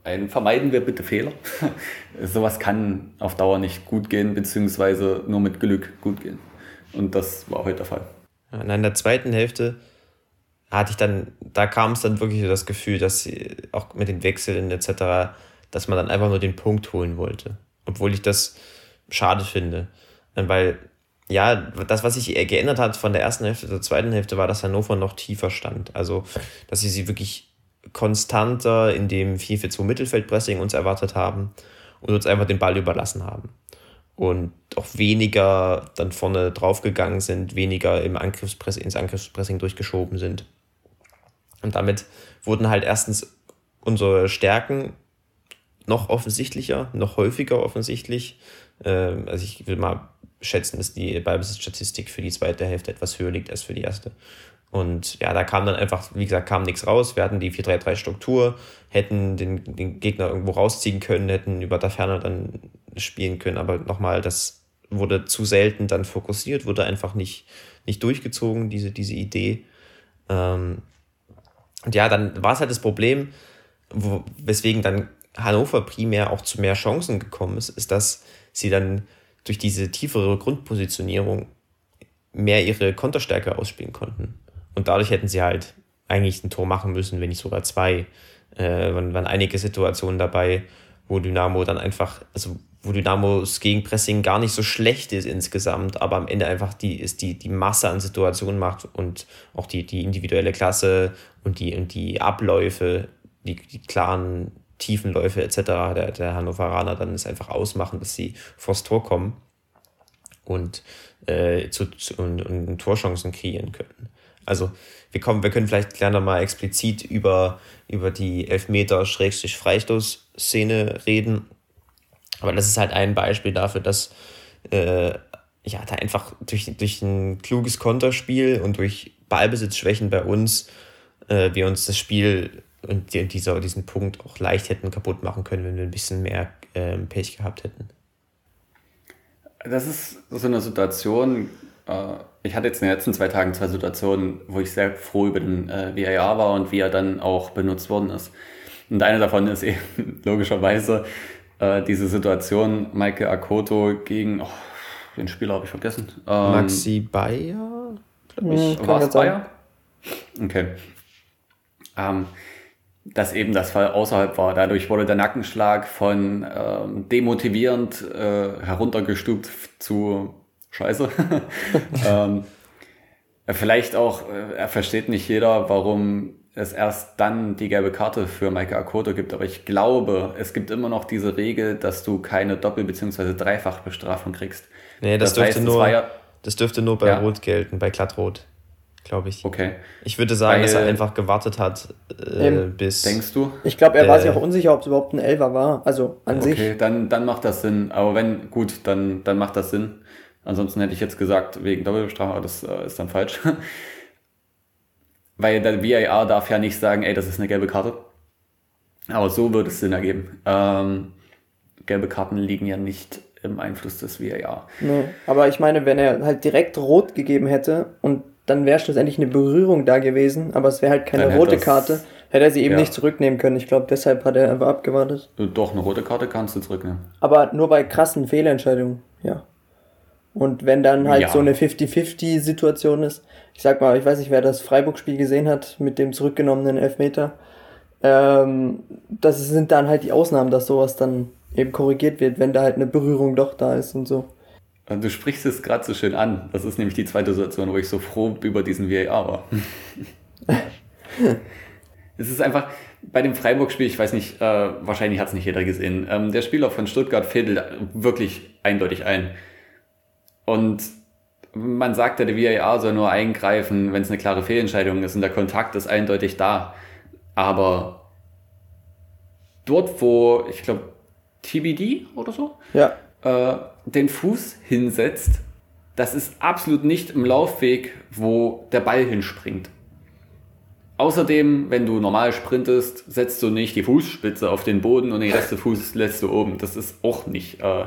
ein Vermeiden wir bitte Fehler. [LAUGHS] Sowas kann auf Dauer nicht gut gehen, beziehungsweise nur mit Glück gut gehen. Und das war heute der Fall. in der zweiten Hälfte hatte ich dann, da kam es dann wirklich das Gefühl, dass sie auch mit den Wechseln etc., dass man dann einfach nur den Punkt holen wollte. Obwohl ich das schade finde. Weil, ja, das, was sich geändert hat von der ersten Hälfte zur zweiten Hälfte, war, dass Hannover noch tiefer stand. Also, dass sie sie wirklich konstanter in dem 4-4-2 Mittelfeldpressing uns erwartet haben und uns einfach den Ball überlassen haben. Und auch weniger dann vorne draufgegangen sind, weniger im Angriffspress ins Angriffspressing durchgeschoben sind. Und damit wurden halt erstens unsere Stärken noch offensichtlicher, noch häufiger offensichtlich. Ähm, also ich will mal schätzen, dass die Ballbesitzstatistik für die zweite Hälfte etwas höher liegt als für die erste. Und ja, da kam dann einfach, wie gesagt, kam nichts raus. Wir hatten die 4-3-3-Struktur, hätten den, den Gegner irgendwo rausziehen können, hätten über der Ferne dann spielen können. Aber nochmal, das wurde zu selten dann fokussiert, wurde einfach nicht, nicht durchgezogen, diese, diese Idee. Ähm, und ja, dann war es halt das Problem, wo, weswegen dann Hannover primär auch zu mehr Chancen gekommen ist, ist, dass sie dann durch diese tiefere Grundpositionierung mehr ihre Konterstärke ausspielen konnten. Und dadurch hätten sie halt eigentlich ein Tor machen müssen, wenn nicht sogar zwei. Äh, waren, waren einige Situationen dabei, wo Dynamo dann einfach, also wo Dynamos Gegenpressing gar nicht so schlecht ist insgesamt, aber am Ende einfach die, ist die, die Masse an Situationen macht und auch die, die individuelle Klasse und die, und die Abläufe, die, die klaren Tiefenläufe etc. der, der Hannoveraner dann es einfach ausmachen, dass sie vors Tor kommen und, äh, zu, zu, und, und Torchancen kreieren können. Also wir kommen, wir können vielleicht gleich nochmal explizit über, über die Elfmeter-Freistoß-Szene reden. Aber das ist halt ein Beispiel dafür, dass äh, ja, da einfach durch, durch ein kluges Konterspiel und durch Ballbesitzschwächen bei uns äh, wir uns das Spiel und dieser, diesen Punkt auch leicht hätten kaputt machen können, wenn wir ein bisschen mehr äh, Pech gehabt hätten. Das ist so eine Situation, äh, ich hatte jetzt in den letzten zwei Tagen zwei Situationen, wo ich sehr froh über den äh, VAR war und wie er dann auch benutzt worden ist. Und eine davon ist eben [LAUGHS] logischerweise äh, diese Situation Michael Akoto gegen, oh, den Spieler habe ich vergessen. Ähm, Maxi Bayer? Ich. War es Bayer? Okay. Ähm, dass eben das Fall außerhalb war. Dadurch wurde der Nackenschlag von ähm, demotivierend äh, heruntergestuft zu Scheiße. [LAUGHS] ähm, vielleicht auch, äh, er versteht nicht jeder, warum es erst dann die gelbe Karte für Maike Akoto gibt. Aber ich glaube, es gibt immer noch diese Regel, dass du keine Doppel- bzw. Dreifachbestrafung kriegst. Nee, das, das dürfte, heißt, nur, ja, das dürfte nur bei ja. Rot gelten, bei Glattrot glaube ich. Okay. Ich würde sagen, Weil, dass er einfach gewartet hat, äh, bis. Denkst du? Ich glaube, er war sich auch unsicher, ob es überhaupt ein Elfer war. Also an okay, sich. Okay, dann, dann macht das Sinn. Aber wenn, gut, dann, dann macht das Sinn. Ansonsten hätte ich jetzt gesagt, wegen Doppelbestrafung, aber das äh, ist dann falsch. [LAUGHS] Weil der VAR darf ja nicht sagen, ey, das ist eine gelbe Karte. Aber so würde es Sinn ergeben. Ähm, gelbe Karten liegen ja nicht im Einfluss des VAR. Nee, aber ich meine, wenn er halt direkt rot gegeben hätte und dann wäre schlussendlich eine Berührung da gewesen, aber es wäre halt keine rote Karte. Hätte er sie eben ja. nicht zurücknehmen können. Ich glaube, deshalb hat er einfach abgewartet. Doch, eine rote Karte kannst du zurücknehmen. Aber nur bei krassen Fehlentscheidungen, ja. Und wenn dann halt ja. so eine 50-50-Situation ist, ich sag mal, ich weiß nicht, wer das Freiburg-Spiel gesehen hat mit dem zurückgenommenen Elfmeter, ähm, das sind dann halt die Ausnahmen, dass sowas dann eben korrigiert wird, wenn da halt eine Berührung doch da ist und so. Du sprichst es gerade so schön an. Das ist nämlich die zweite Situation, wo ich so froh über diesen VAR war. [LAUGHS] es ist einfach, bei dem Freiburg-Spiel, ich weiß nicht, äh, wahrscheinlich hat es nicht jeder gesehen, ähm, der Spieler von Stuttgart fädelt wirklich eindeutig ein. Und man sagt ja, der VAR soll nur eingreifen, wenn es eine klare Fehlentscheidung ist und der Kontakt ist eindeutig da. Aber dort, wo, ich glaube, TBD oder so, ja. äh, den Fuß hinsetzt, das ist absolut nicht im Laufweg, wo der Ball hinspringt. Außerdem, wenn du normal sprintest, setzt du nicht die Fußspitze auf den Boden und den Rest des Fußes lässt du oben. Das ist auch nicht. Äh,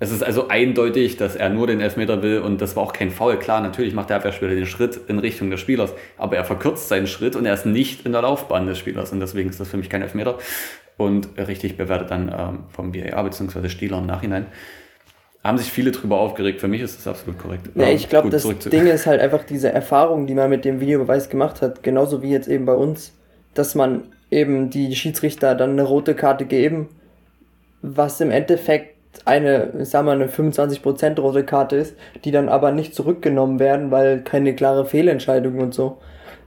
Es ist also eindeutig, dass er nur den Elfmeter will und das war auch kein Foul. Klar, natürlich macht der Abwehrspieler den Schritt in Richtung des Spielers, aber er verkürzt seinen Schritt und er ist nicht in der Laufbahn des Spielers und deswegen ist das für mich kein Elfmeter und richtig bewertet dann ähm, vom BAA bzw. Stieler im Nachhinein. Haben sich viele drüber aufgeregt. Für mich ist das absolut korrekt. Ja, ich glaube, das Ding ist halt einfach diese Erfahrung, die man mit dem Videobeweis gemacht hat, genauso wie jetzt eben bei uns, dass man eben die Schiedsrichter dann eine rote Karte geben, was im Endeffekt eine, sagen wir, eine 25% rote Karte ist, die dann aber nicht zurückgenommen werden, weil keine klare Fehlentscheidung und so.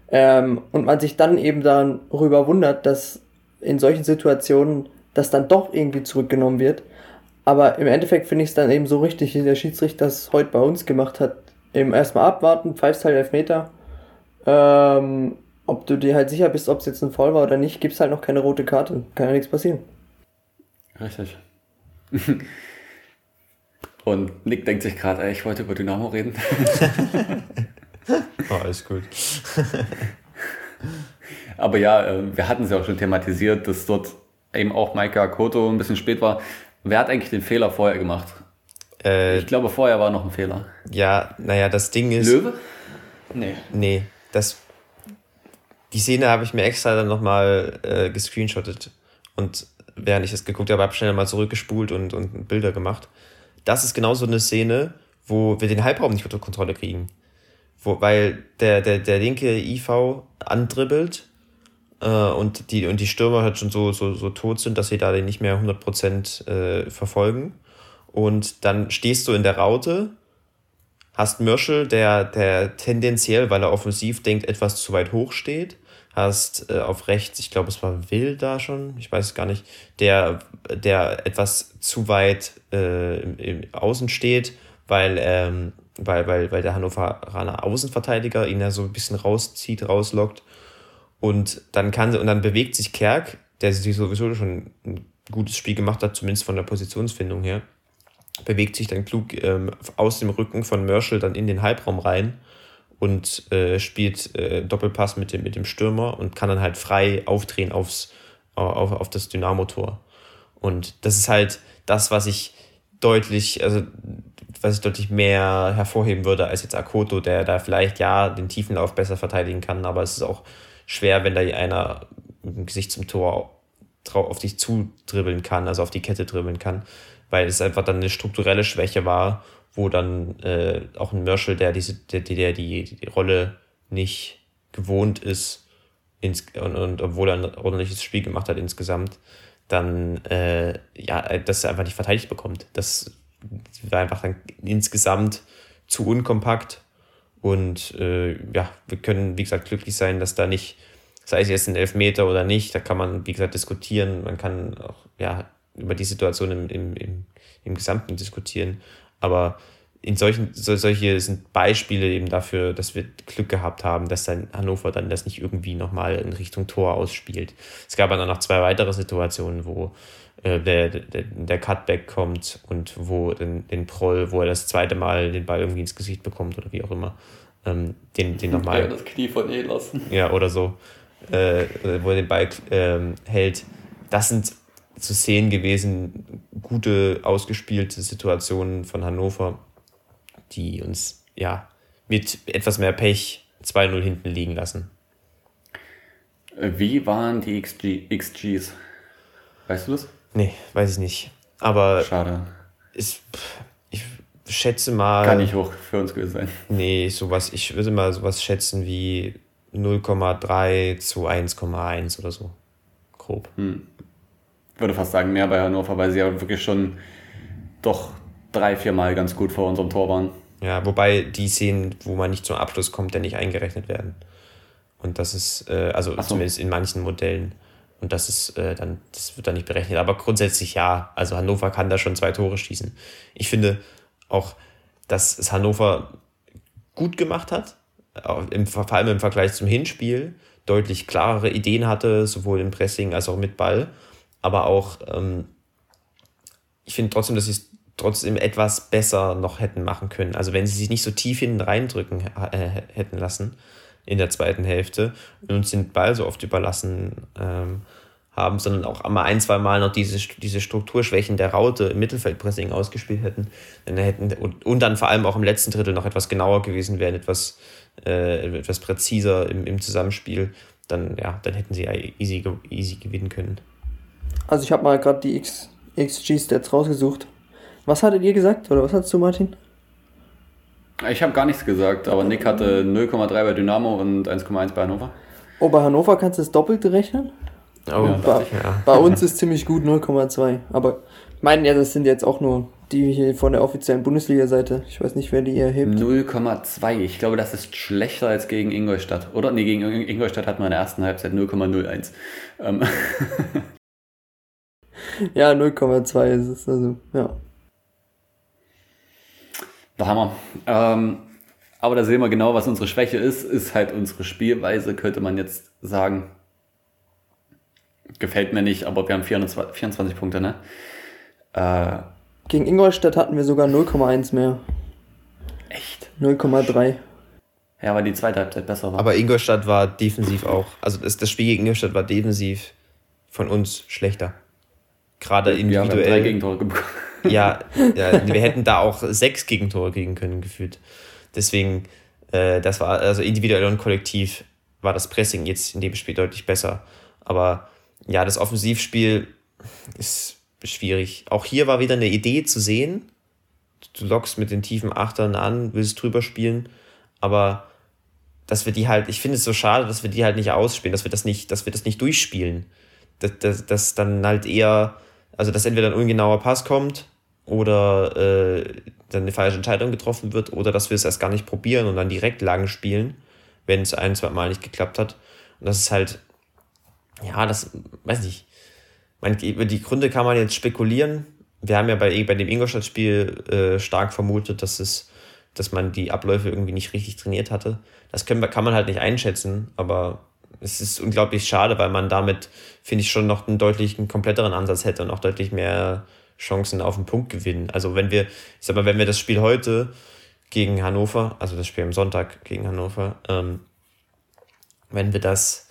Ähm, und man sich dann eben darüber wundert, dass in solchen Situationen das dann doch irgendwie zurückgenommen wird. Aber im Endeffekt finde ich es dann eben so richtig, wie der Schiedsrichter das heute bei uns gemacht hat. Eben erstmal abwarten, pfeifst Elfmeter. Ähm, ob du dir halt sicher bist, ob es jetzt ein Foul war oder nicht, gibt es halt noch keine rote Karte. Kann ja nichts passieren. Richtig. [LAUGHS] Und Nick denkt sich gerade, ich wollte über Dynamo reden. oh, [LAUGHS] alles gut. [LAUGHS] Aber ja, äh, wir hatten es ja auch schon thematisiert, dass dort eben auch Maika Akoto ein bisschen spät war. Wer hat eigentlich den Fehler vorher gemacht? Äh, ich glaube, vorher war noch ein Fehler. Ja, naja, das Ding ist. Löwe? Nee. Nee, das. Die Szene habe ich mir extra dann nochmal äh, gescreenshottet. Und während ich das geguckt habe, habe schnell mal zurückgespult und, und Bilder gemacht. Das ist genau so eine Szene, wo wir den Halbraum nicht unter Kontrolle kriegen. Wo, weil der, der, der linke IV andribbelt äh, und, die, und die Stürmer halt schon so, so, so tot sind, dass sie da den nicht mehr 100% äh, verfolgen. Und dann stehst du in der Raute, hast Mörschel, der, der tendenziell, weil er offensiv denkt, etwas zu weit hoch steht hast äh, auf rechts, ich glaube, es war Will da schon, ich weiß es gar nicht, der, der etwas zu weit äh, im, im Außen steht, weil, ähm, weil, weil, weil der Hannoveraner Außenverteidiger ihn ja so ein bisschen rauszieht, rauslockt. Und dann kann und dann bewegt sich Kerk, der sich sowieso schon ein gutes Spiel gemacht hat, zumindest von der Positionsfindung her, bewegt sich dann klug ähm, aus dem Rücken von Merschel dann in den Halbraum rein und äh, spielt äh, Doppelpass mit dem, mit dem Stürmer und kann dann halt frei aufdrehen aufs, auf, auf das Dynamo-Tor. Und das ist halt das, was ich deutlich, also was ich deutlich mehr hervorheben würde als jetzt Akoto, der da vielleicht ja den Tiefenlauf besser verteidigen kann, aber es ist auch schwer, wenn da einer mit dem Gesicht zum Tor auf dich zudribbeln kann, also auf die Kette dribbeln kann, weil es einfach dann eine strukturelle Schwäche war wo dann äh, auch ein Merschel, der diese, der, der die, die Rolle nicht gewohnt ist, ins, und, und obwohl er ein ordentliches Spiel gemacht hat insgesamt, dann äh, ja, dass er einfach nicht verteidigt bekommt. Das war einfach dann insgesamt zu unkompakt. Und äh, ja, wir können, wie gesagt, glücklich sein, dass da nicht, sei es jetzt ein Elfmeter oder nicht, da kann man, wie gesagt, diskutieren. Man kann auch ja, über die Situation im, im, im, im Gesamten diskutieren. Aber in solchen, so, solche sind Beispiele eben dafür, dass wir Glück gehabt haben, dass dann Hannover dann das nicht irgendwie nochmal in Richtung Tor ausspielt. Es gab dann noch zwei weitere Situationen, wo äh, der, der, der Cutback kommt und wo den, den Proll, wo er das zweite Mal den Ball irgendwie ins Gesicht bekommt oder wie auch immer, ähm, den, den nochmal. Ja, das Knie von Ehlers. Ja, oder so. Äh, wo er den Ball ähm, hält. Das sind zu sehen gewesen, gute, ausgespielte Situationen von Hannover, die uns ja mit etwas mehr Pech 2-0 hinten liegen lassen. Wie waren die XG, XGs? Weißt du das? Nee, weiß ich nicht. Aber. Schade. Ist, ich schätze mal. Kann nicht hoch für uns gewesen sein. Nee, sowas, ich würde mal sowas schätzen wie 0,3 zu 1,1 oder so. Grob. Hm würde fast sagen, mehr bei Hannover, weil sie ja wirklich schon doch drei, vier Mal ganz gut vor unserem Tor waren. Ja, wobei die Szenen, wo man nicht zum Abschluss kommt, ja nicht eingerechnet werden. Und das ist, äh, also so. zumindest in manchen Modellen. Und das ist äh, dann, das wird dann nicht berechnet. Aber grundsätzlich ja. Also Hannover kann da schon zwei Tore schießen. Ich finde auch, dass es Hannover gut gemacht hat, im, vor allem im Vergleich zum Hinspiel, deutlich klarere Ideen hatte, sowohl im Pressing als auch mit Ball aber auch, ähm, ich finde trotzdem, dass sie es trotzdem etwas besser noch hätten machen können. Also wenn sie sich nicht so tief hinten reindrücken äh, hätten lassen in der zweiten Hälfte und uns den Ball so oft überlassen ähm, haben, sondern auch einmal ein, zwei Mal noch diese, diese Strukturschwächen der Raute im Mittelfeldpressing ausgespielt hätten. Dann hätten und, und dann vor allem auch im letzten Drittel noch etwas genauer gewesen wären, etwas, äh, etwas präziser im, im Zusammenspiel, dann, ja, dann hätten sie easy, easy gewinnen können. Also ich habe mal gerade die XG-Stats rausgesucht. Was hattet ihr gesagt? Oder was hast du, Martin? Ich habe gar nichts gesagt, aber Nick hatte 0,3 bei Dynamo und 1,1 bei Hannover. Oh, bei Hannover kannst du das Doppelte rechnen? Oh, ja, bei, ja. bei uns ist ziemlich gut 0,2. Aber ich meine ja, das sind jetzt auch nur die hier von der offiziellen Bundesliga-Seite. Ich weiß nicht, wer die erhebt. 0,2. Ich glaube, das ist schlechter als gegen Ingolstadt. Oder? Nee, gegen Ingolstadt hat man in der ersten Halbzeit 0,01. Ähm. [LAUGHS] ja, 0,2 ist es. Also, ja. Der Hammer. Ähm, aber da sehen wir genau, was unsere Schwäche ist. Ist halt unsere Spielweise, könnte man jetzt sagen. Gefällt mir nicht, aber wir haben 24, 24 Punkte, ne? Äh, Gegen Ingolstadt hatten wir sogar 0,1 mehr. Echt? 0,3. Ja, weil die zweite Halbzeit besser war. Aber Ingolstadt war defensiv auch. Also das, das Spiel gegen Ingolstadt war defensiv von uns schlechter. Gerade individuell. Ja, wir drei Gegentore bekommen. [LAUGHS] Ja, ja, [LAUGHS] wir hätten da auch sechs Gegentore gegen können, gefühlt. Deswegen, äh, das war, also individuell und kollektiv war das Pressing jetzt in dem Spiel deutlich besser. Aber ja, das Offensivspiel ist schwierig. Auch hier war wieder eine Idee zu sehen. Du lockst mit den tiefen Achtern an, willst drüber spielen, aber dass wir die halt, ich finde es so schade, dass wir die halt nicht ausspielen, dass wir das nicht, dass wir das nicht durchspielen. Dass, dass, dass dann halt eher, also dass entweder ein ungenauer Pass kommt oder äh, dann eine falsche Entscheidung getroffen wird oder dass wir es erst gar nicht probieren und dann direkt lang spielen, wenn es ein, zwei Mal nicht geklappt hat. Und das ist halt, ja, das, weiß nicht. Man, über die Gründe kann man jetzt spekulieren. Wir haben ja bei, bei dem Ingolstadt-Spiel äh, stark vermutet, dass es, dass man die Abläufe irgendwie nicht richtig trainiert hatte. Das können, kann man halt nicht einschätzen, aber es ist unglaublich schade, weil man damit, finde ich, schon noch einen deutlich kompletteren Ansatz hätte und auch deutlich mehr Chancen auf den Punkt gewinnen. Also wenn wir, ich sag mal, wenn wir das Spiel heute gegen Hannover, also das Spiel am Sonntag gegen Hannover, ähm, wenn wir das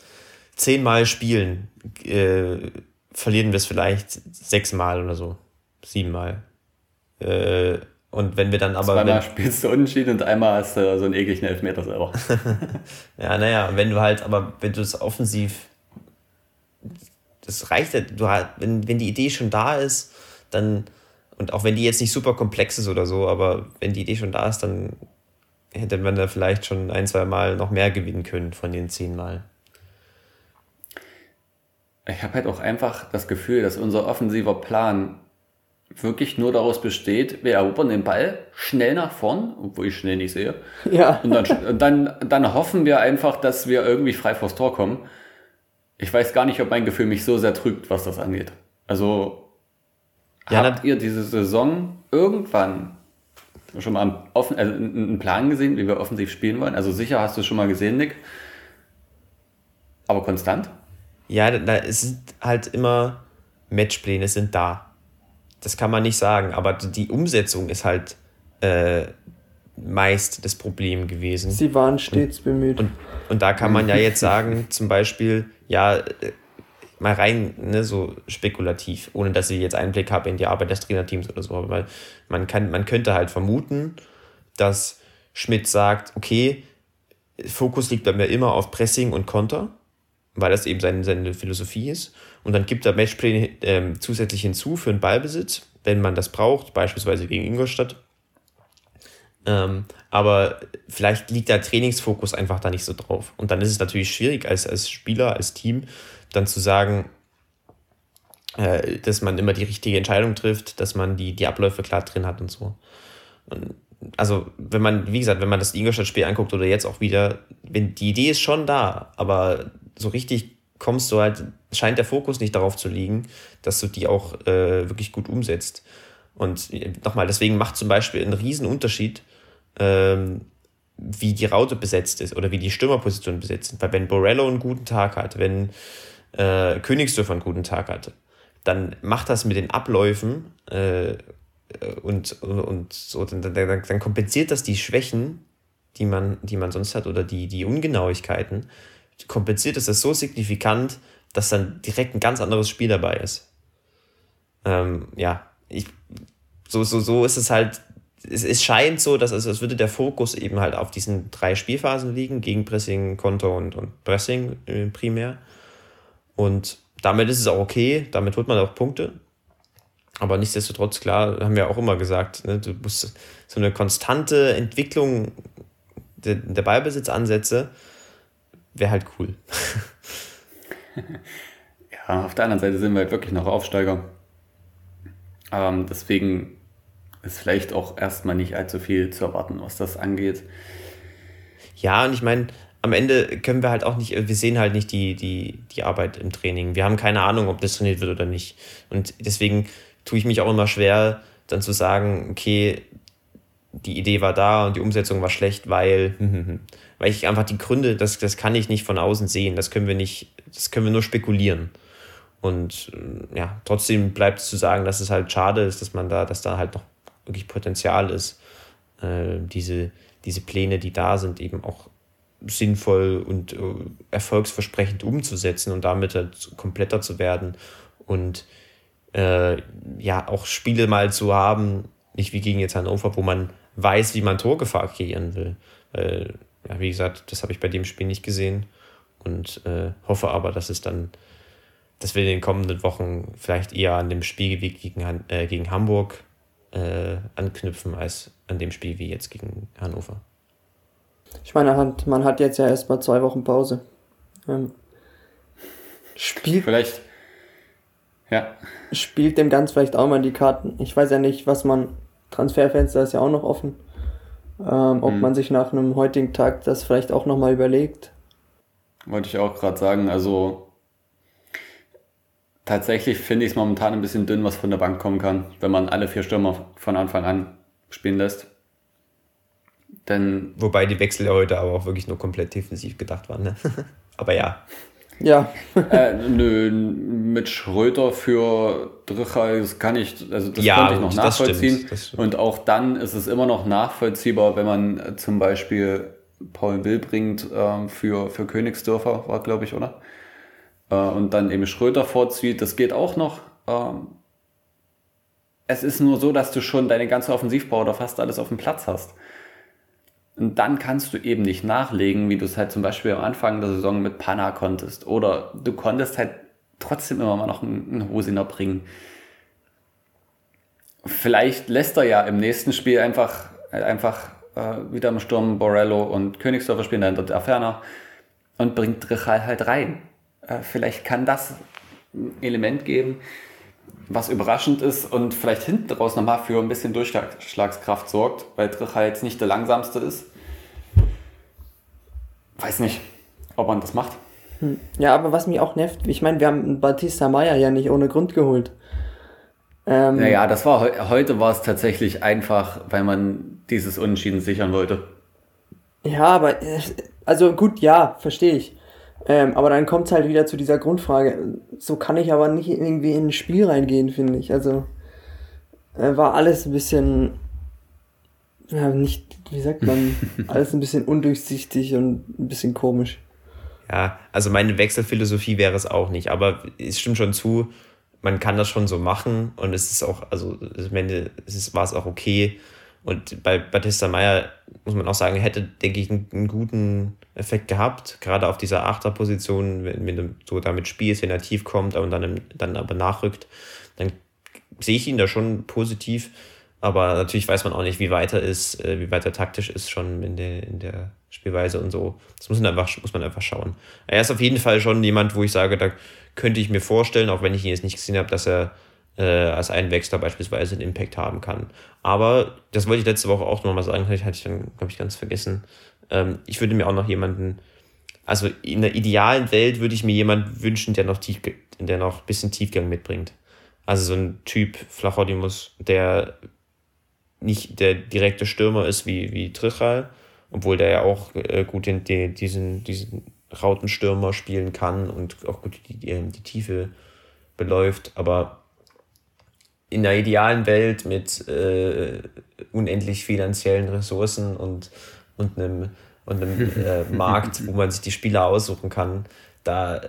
zehnmal spielen, äh, verlieren wir es vielleicht sechsmal oder so, siebenmal. Äh, und wenn wir dann aber. Zweimal wenn, spielst du unentschieden und einmal hast du so einen ekligen Elfmeter selber. [LAUGHS] ja, naja, wenn du halt, aber wenn du es offensiv, das reicht ja, du, wenn, wenn die Idee schon da ist, dann, und auch wenn die jetzt nicht super komplex ist oder so, aber wenn die Idee schon da ist, dann hätte man da vielleicht schon ein, zwei Mal noch mehr gewinnen können von den zehn Mal. Ich habe halt auch einfach das Gefühl, dass unser offensiver Plan wirklich nur daraus besteht, wir erobern den Ball schnell nach vorn, obwohl ich schnell nicht sehe. Ja. Und dann, dann, dann hoffen wir einfach, dass wir irgendwie frei vors Tor kommen. Ich weiß gar nicht, ob mein Gefühl mich so sehr trügt, was das angeht. Also ja, Habt ihr diese Saison irgendwann schon mal einen, offen, also einen Plan gesehen, wie wir offensiv spielen wollen? Also sicher hast du schon mal gesehen, Nick. Aber konstant? Ja, da sind halt immer Matchpläne sind da. Das kann man nicht sagen, aber die Umsetzung ist halt äh, meist das Problem gewesen. Sie waren stets und, bemüht. Und, und da kann man ja jetzt sagen, [LAUGHS] zum Beispiel, ja, mal rein ne, so spekulativ, ohne dass ich jetzt Einblick habe in die Arbeit des Trainerteams oder so, weil man kann, man könnte halt vermuten, dass Schmidt sagt, okay, Fokus liegt bei mir immer auf Pressing und Konter, weil das eben seine, seine Philosophie ist. Und dann gibt er Matchplay äh, zusätzlich hinzu für den Ballbesitz, wenn man das braucht, beispielsweise gegen Ingolstadt. Ähm, aber vielleicht liegt der Trainingsfokus einfach da nicht so drauf. Und dann ist es natürlich schwierig als, als Spieler, als Team, dann zu sagen, äh, dass man immer die richtige Entscheidung trifft, dass man die, die Abläufe klar drin hat und so. Und also, wenn man, wie gesagt, wenn man das Ingolstadt-Spiel anguckt oder jetzt auch wieder, wenn, die Idee ist schon da, aber so richtig kommst du halt, scheint der Fokus nicht darauf zu liegen, dass du die auch äh, wirklich gut umsetzt. Und nochmal, deswegen macht zum Beispiel einen riesen Unterschied, ähm, wie die Raute besetzt ist oder wie die Stürmerposition besetzt ist. Weil wenn Borello einen guten Tag hat, wenn äh, Königsdörfer einen guten Tag hatte, dann macht das mit den Abläufen äh, und, und so, dann, dann, dann kompensiert das die Schwächen, die man, die man sonst hat oder die, die Ungenauigkeiten, kompensiert es das so signifikant, dass dann direkt ein ganz anderes Spiel dabei ist. Ähm, ja, ich, so, so, so ist es halt, es, es scheint so, dass es, als würde der Fokus eben halt auf diesen drei Spielphasen liegen, Gegenpressing, Konter und, und Pressing äh, primär. Und damit ist es auch okay, damit holt man auch Punkte. Aber nichtsdestotrotz, klar, haben wir auch immer gesagt, ne, du musst so eine konstante Entwicklung der, der Ballbesitzansätze wäre halt cool. [LAUGHS] ja, auf der anderen Seite sind wir halt wirklich noch Aufsteiger. Ähm, deswegen ist vielleicht auch erstmal nicht allzu viel zu erwarten, was das angeht. Ja, und ich meine, am Ende können wir halt auch nicht, wir sehen halt nicht die, die, die Arbeit im Training. Wir haben keine Ahnung, ob das trainiert wird oder nicht. Und deswegen tue ich mich auch immer schwer, dann zu sagen, okay, die Idee war da und die Umsetzung war schlecht, weil, weil ich einfach die Gründe, das, das kann ich nicht von außen sehen. Das können wir nicht, das können wir nur spekulieren. Und ja, trotzdem bleibt es zu sagen, dass es halt schade ist, dass man da, dass da halt noch wirklich Potenzial ist, äh, diese, diese Pläne, die da sind, eben auch sinnvoll und äh, erfolgsversprechend umzusetzen und damit halt kompletter zu werden und äh, ja auch Spiele mal zu haben, nicht wie gegen jetzt Hannover, wo man weiß, wie man Torgefahr kreieren will. Äh, ja, wie gesagt, das habe ich bei dem Spiel nicht gesehen und äh, hoffe aber, dass es dann, dass wir in den kommenden Wochen vielleicht eher an dem Spiel wie gegen, äh, gegen Hamburg äh, anknüpfen, als an dem Spiel wie jetzt gegen Hannover. Ich meine, man hat jetzt ja erst mal zwei Wochen Pause. Ähm, spielt. Vielleicht. Ja. Spielt dem ganz vielleicht auch mal die Karten. Ich weiß ja nicht, was man. Transferfenster ist ja auch noch offen. Ähm, ob hm. man sich nach einem heutigen Tag das vielleicht auch nochmal überlegt. Wollte ich auch gerade sagen. Also tatsächlich finde ich es momentan ein bisschen dünn, was von der Bank kommen kann, wenn man alle vier Stürmer von Anfang an spielen lässt. Denn Wobei die Wechsel ja heute aber auch wirklich nur komplett defensiv gedacht waren. Ne? [LAUGHS] aber ja. Ja. [LAUGHS] äh, nö, mit Schröter für Drichal, das kann ich, also das ja, konnte ich noch nachvollziehen. Das stimmt, Und auch dann ist es immer noch nachvollziehbar, wenn man äh, zum Beispiel Paul Will bringt ähm, für, für Königsdörfer, war glaube ich, oder? Äh, und dann eben Schröter vorzieht, das geht auch noch. Ähm, es ist nur so, dass du schon deine ganze Offensivbau oder fast alles auf dem Platz hast. Und dann kannst du eben nicht nachlegen, wie du es halt zum Beispiel am Anfang der Saison mit Panna konntest. Oder du konntest halt trotzdem immer mal noch einen Hosiner bringen. Vielleicht lässt er ja im nächsten Spiel einfach, einfach äh, wieder im Sturm Borello und Königsdorfer spielen, dann dort Ferner und bringt Richal halt rein. Äh, vielleicht kann das ein Element geben, was überraschend ist und vielleicht hinten raus nochmal für ein bisschen Durchschlagskraft sorgt, weil Dricha jetzt nicht der langsamste ist. Weiß nicht, ob man das macht. Hm. Ja, aber was mich auch nervt, ich meine, wir haben Batista Meyer ja nicht ohne Grund geholt. Ähm, naja, das war heute war es tatsächlich einfach, weil man dieses Unentschieden sichern wollte. Ja, aber äh, also gut, ja, verstehe ich. Ähm, aber dann kommt es halt wieder zu dieser Grundfrage. So kann ich aber nicht irgendwie in ein Spiel reingehen, finde ich. Also äh, war alles ein bisschen, ja, nicht, wie sagt man, [LAUGHS] alles ein bisschen undurchsichtig und ein bisschen komisch. Ja, also meine Wechselphilosophie wäre es auch nicht, aber es stimmt schon zu, man kann das schon so machen und es ist auch, also am Ende war es auch okay. Und bei Batista Meyer muss man auch sagen, hätte, denke ich, einen, guten Effekt gehabt, gerade auf dieser Achterposition, wenn, wenn du so damit spielst, wenn er tief kommt und dann, dann aber nachrückt, dann sehe ich ihn da schon positiv. Aber natürlich weiß man auch nicht, wie weit er ist, äh, wie weit er taktisch ist schon in der, in der Spielweise und so. Das muss man, einfach, muss man einfach schauen. Er ist auf jeden Fall schon jemand, wo ich sage, da könnte ich mir vorstellen, auch wenn ich ihn jetzt nicht gesehen habe, dass er äh, als Einwechsler beispielsweise einen Impact haben kann. Aber das wollte ich letzte Woche auch nochmal sagen, hatte ich dann, glaube ich, ganz vergessen. Ähm, ich würde mir auch noch jemanden, also in der idealen Welt würde ich mir jemanden wünschen, der noch tief, der noch ein bisschen Tiefgang mitbringt. Also so ein Typ Flachodimus, der nicht der direkte Stürmer ist wie, wie Trichal, obwohl der ja auch äh, gut den, den, diesen, diesen Rautenstürmer spielen kann und auch gut die, die, die Tiefe beläuft, aber in der idealen Welt mit äh, unendlich finanziellen Ressourcen und, und einem, und einem [LAUGHS] äh, Markt, wo man sich die Spieler aussuchen kann, da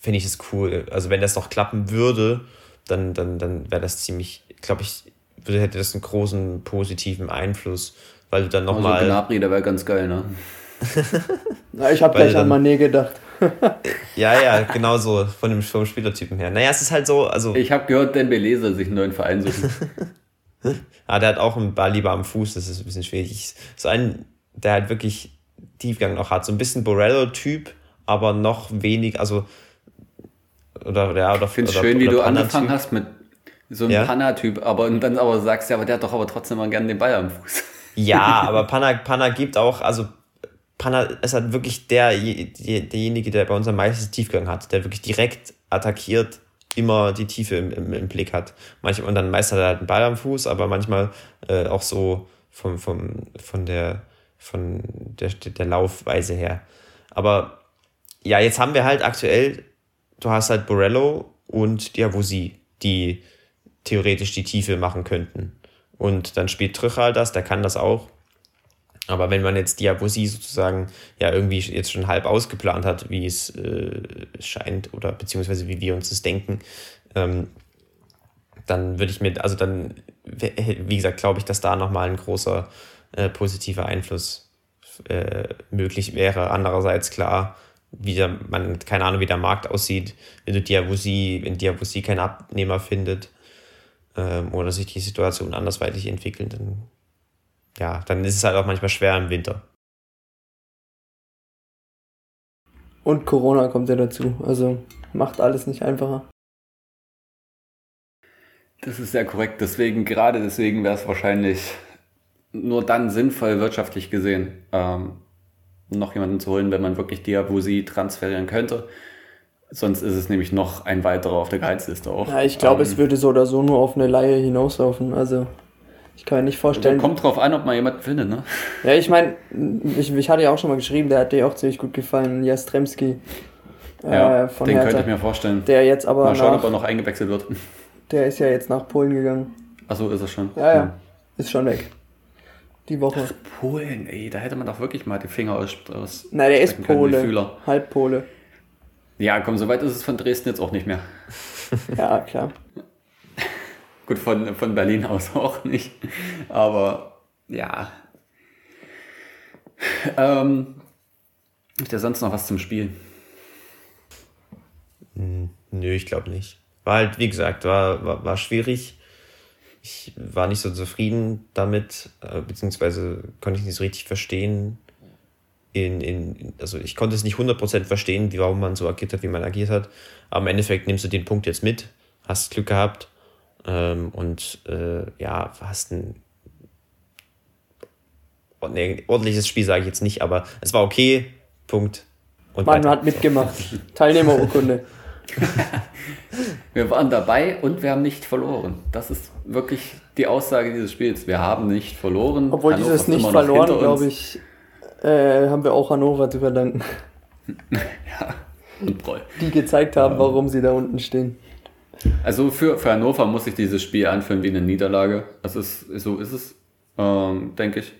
finde ich es cool. Also wenn das noch klappen würde, dann, dann, dann wäre das ziemlich, glaube ich, würde, hätte das einen großen positiven Einfluss, weil du dann nochmal. Also Gnabry, der wäre ganz geil, ne? [LAUGHS] Na, ich habe gleich an Mané gedacht. Ja, ja, genau so, von dem, vom Spielertypen her. Naja, es ist halt so, also... Ich habe gehört, Dembele soll sich einen neuen Verein suchen. [LAUGHS] ah, der hat auch einen Ball lieber am Fuß, das ist ein bisschen schwierig. So ein, der halt wirklich Tiefgang noch hat. So ein bisschen Borello-Typ, aber noch wenig, also... Oder, ja, oder, ich finde es schön, wie du angefangen hast mit so einem ja? Panna-Typ, aber und dann aber sagst, ja, aber der hat doch aber trotzdem mal gerne den Ball am Fuß. Ja, [LAUGHS] aber Panna, Panna gibt auch, also Panna ist halt wirklich der, derjenige, der bei uns am meisten Tiefgang hat, der wirklich direkt attackiert, immer die Tiefe im, im, im Blick hat. Manchmal, und dann meist hat er halt einen Ball am Fuß, aber manchmal äh, auch so vom, vom, von der, von der, der Laufweise her. Aber ja, jetzt haben wir halt aktuell, du hast halt Borello und Diavosi, die theoretisch die Tiefe machen könnten. Und dann spielt Trüchal das, der kann das auch. Aber wenn man jetzt Diabosie sozusagen ja irgendwie jetzt schon halb ausgeplant hat, wie es äh, scheint, oder beziehungsweise wie wir uns das denken, ähm, dann würde ich mir, also dann, wie gesagt, glaube ich, dass da nochmal ein großer äh, positiver Einfluss äh, möglich wäre. Andererseits klar, wie der, man, keine Ahnung, wie der Markt aussieht, wenn du Diabosie, wenn Diabosie keinen Abnehmer findet ähm, oder sich die Situation andersweitig entwickelt, dann ja, dann ist es halt auch manchmal schwer im Winter. Und Corona kommt ja dazu. Also macht alles nicht einfacher. Das ist sehr korrekt. Deswegen, gerade deswegen wäre es wahrscheinlich nur dann sinnvoll, wirtschaftlich gesehen, ähm, noch jemanden zu holen, wenn man wirklich Diabusi transferieren könnte. Sonst ist es nämlich noch ein weiterer auf der Gehaltsliste auch. Ja, ich glaube, ähm, es würde so oder so nur auf eine Laie hinauslaufen. Also ich kann mir nicht vorstellen. Also kommt drauf an, ob man jemanden findet, ne? Ja, ich meine, ich, ich hatte ja auch schon mal geschrieben, der hat dir auch ziemlich gut gefallen, Jastremski. Äh, ja, von den Hertha, könnte ich mir vorstellen. Der jetzt aber. Mal schauen, nach, ob er noch eingewechselt wird. Der ist ja jetzt nach Polen gegangen. Achso, ist er schon. Ja, ja. Hm. Ist schon weg. Die Woche. Ach, Polen, ey, da hätte man doch wirklich mal die Finger aus. aus Nein, der ist Pole. Halb Pole. Ja, komm, so weit ist es von Dresden jetzt auch nicht mehr. [LAUGHS] ja, klar. Gut, von, von Berlin aus [LAUGHS] auch nicht. Aber ja. Ähm, ist ja sonst noch was zum Spiel? Hm, nö, ich glaube nicht. War halt, wie gesagt, war, war, war schwierig. Ich war nicht so zufrieden damit, äh, beziehungsweise konnte ich nicht so richtig verstehen. In, in, also ich konnte es nicht 100% verstehen, warum man so agiert hat, wie man agiert hat. Aber im Endeffekt nimmst du den Punkt jetzt mit, hast Glück gehabt ähm, und äh, ja, hast ein nee, ordentliches Spiel, sage ich jetzt nicht, aber es war okay. Punkt. Und Man weiter. hat mitgemacht. Teilnehmerurkunde. [LAUGHS] wir waren dabei und wir haben nicht verloren. Das ist wirklich die Aussage dieses Spiels. Wir haben nicht verloren. Obwohl Hannover dieses nicht verloren, glaube ich, äh, haben wir auch Hannover zu verdanken. [LAUGHS] ja. Die gezeigt haben, warum sie da unten stehen. Also für, für Hannover muss sich dieses Spiel anfühlen wie eine Niederlage. Das ist, so ist es, ähm, denke ich.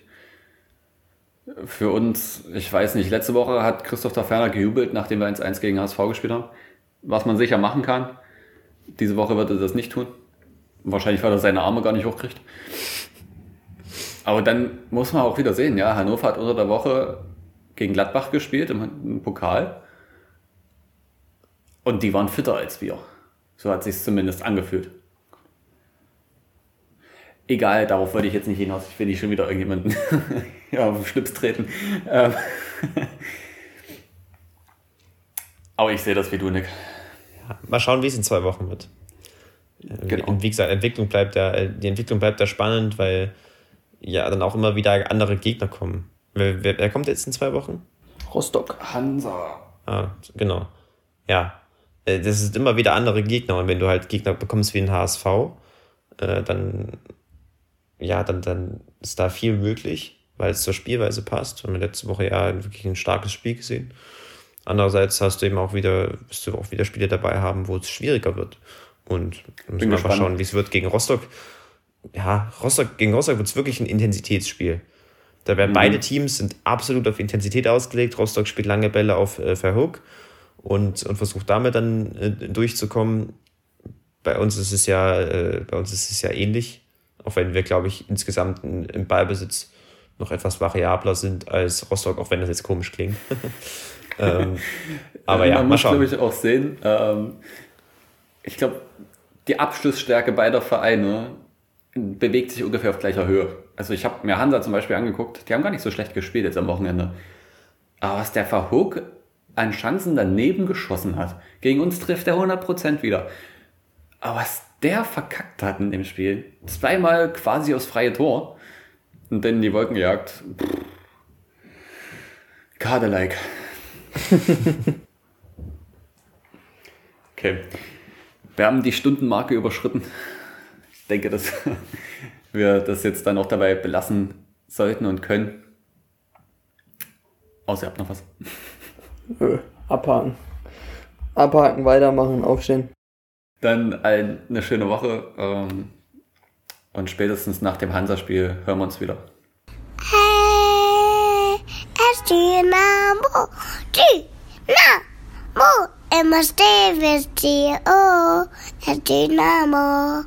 Für uns, ich weiß nicht, letzte Woche hat Christoph Taferner gejubelt, nachdem wir 1-1 gegen HSV gespielt haben. Was man sicher machen kann. Diese Woche wird er das nicht tun. Wahrscheinlich, weil er seine Arme gar nicht hochkriegt. Aber dann muss man auch wieder sehen, ja, Hannover hat unter der Woche gegen Gladbach gespielt im, im Pokal. Und die waren fitter als wir. So hat sich zumindest angefühlt. Egal, darauf wollte ich jetzt nicht hinaus. Ich will nicht schon wieder irgendjemanden ja, [LAUGHS] auf den Schlips treten. Ähm Aber ich sehe das wie du, Nick. Ja, mal schauen, wie es in zwei Wochen wird. Äh, genau. Wie gesagt, Entwicklung bleibt da, äh, die Entwicklung bleibt da spannend, weil ja dann auch immer wieder andere Gegner kommen. Wer, wer, wer kommt jetzt in zwei Wochen? Rostock. Hansa. Ah, genau. Ja, das ist immer wieder andere Gegner. Und wenn du halt Gegner bekommst wie ein HSV, äh, dann, ja, dann, dann ist da viel möglich, weil es zur Spielweise passt. Wir letzte Woche ja wirklich ein starkes Spiel gesehen. Andererseits hast du eben auch wieder, wirst du auch wieder Spiele dabei haben, wo es schwieriger wird. Und müssen wir mal schauen, wie es wird gegen Rostock. Ja, Rostock, gegen Rostock wird es wirklich ein Intensitätsspiel. Da werden mhm. beide Teams sind absolut auf Intensität ausgelegt. Rostock spielt lange Bälle auf äh, Verhook und, und versucht damit dann äh, durchzukommen. Bei uns ist es ja, äh, bei uns ist es ja ähnlich, auch wenn wir, glaube ich, insgesamt im Ballbesitz noch etwas variabler sind als Rostock, auch wenn das jetzt komisch klingt. [LAUGHS] ähm, aber ja, Man mal muss, schauen. glaube ich, auch sehen, ähm, ich glaube, die Abschlussstärke beider Vereine bewegt sich ungefähr auf gleicher Höhe. Also ich habe mir Hansa zum Beispiel angeguckt, die haben gar nicht so schlecht gespielt jetzt am Wochenende. Aber was der Verhook an Chancen daneben geschossen hat, gegen uns trifft er 100% wieder. Aber was der verkackt hat in dem Spiel, zweimal quasi aufs freie Tor und dann die Wolken gejagt. Pff. Kader-like. [LAUGHS] Okay. Wir haben die Stundenmarke überschritten. Ich denke, dass [LAUGHS] wir das jetzt dann auch dabei belassen sollten und können. Außer ihr habt noch was. Nö, abhaken. Abhaken, weitermachen, aufstehen. Dann allen eine schöne Woche. ähm, Und spätestens nach dem Hansa-Spiel hören wir uns wieder. Hey, es Dynamo, Dynamo, immer stehen wir oh, es Dynamo.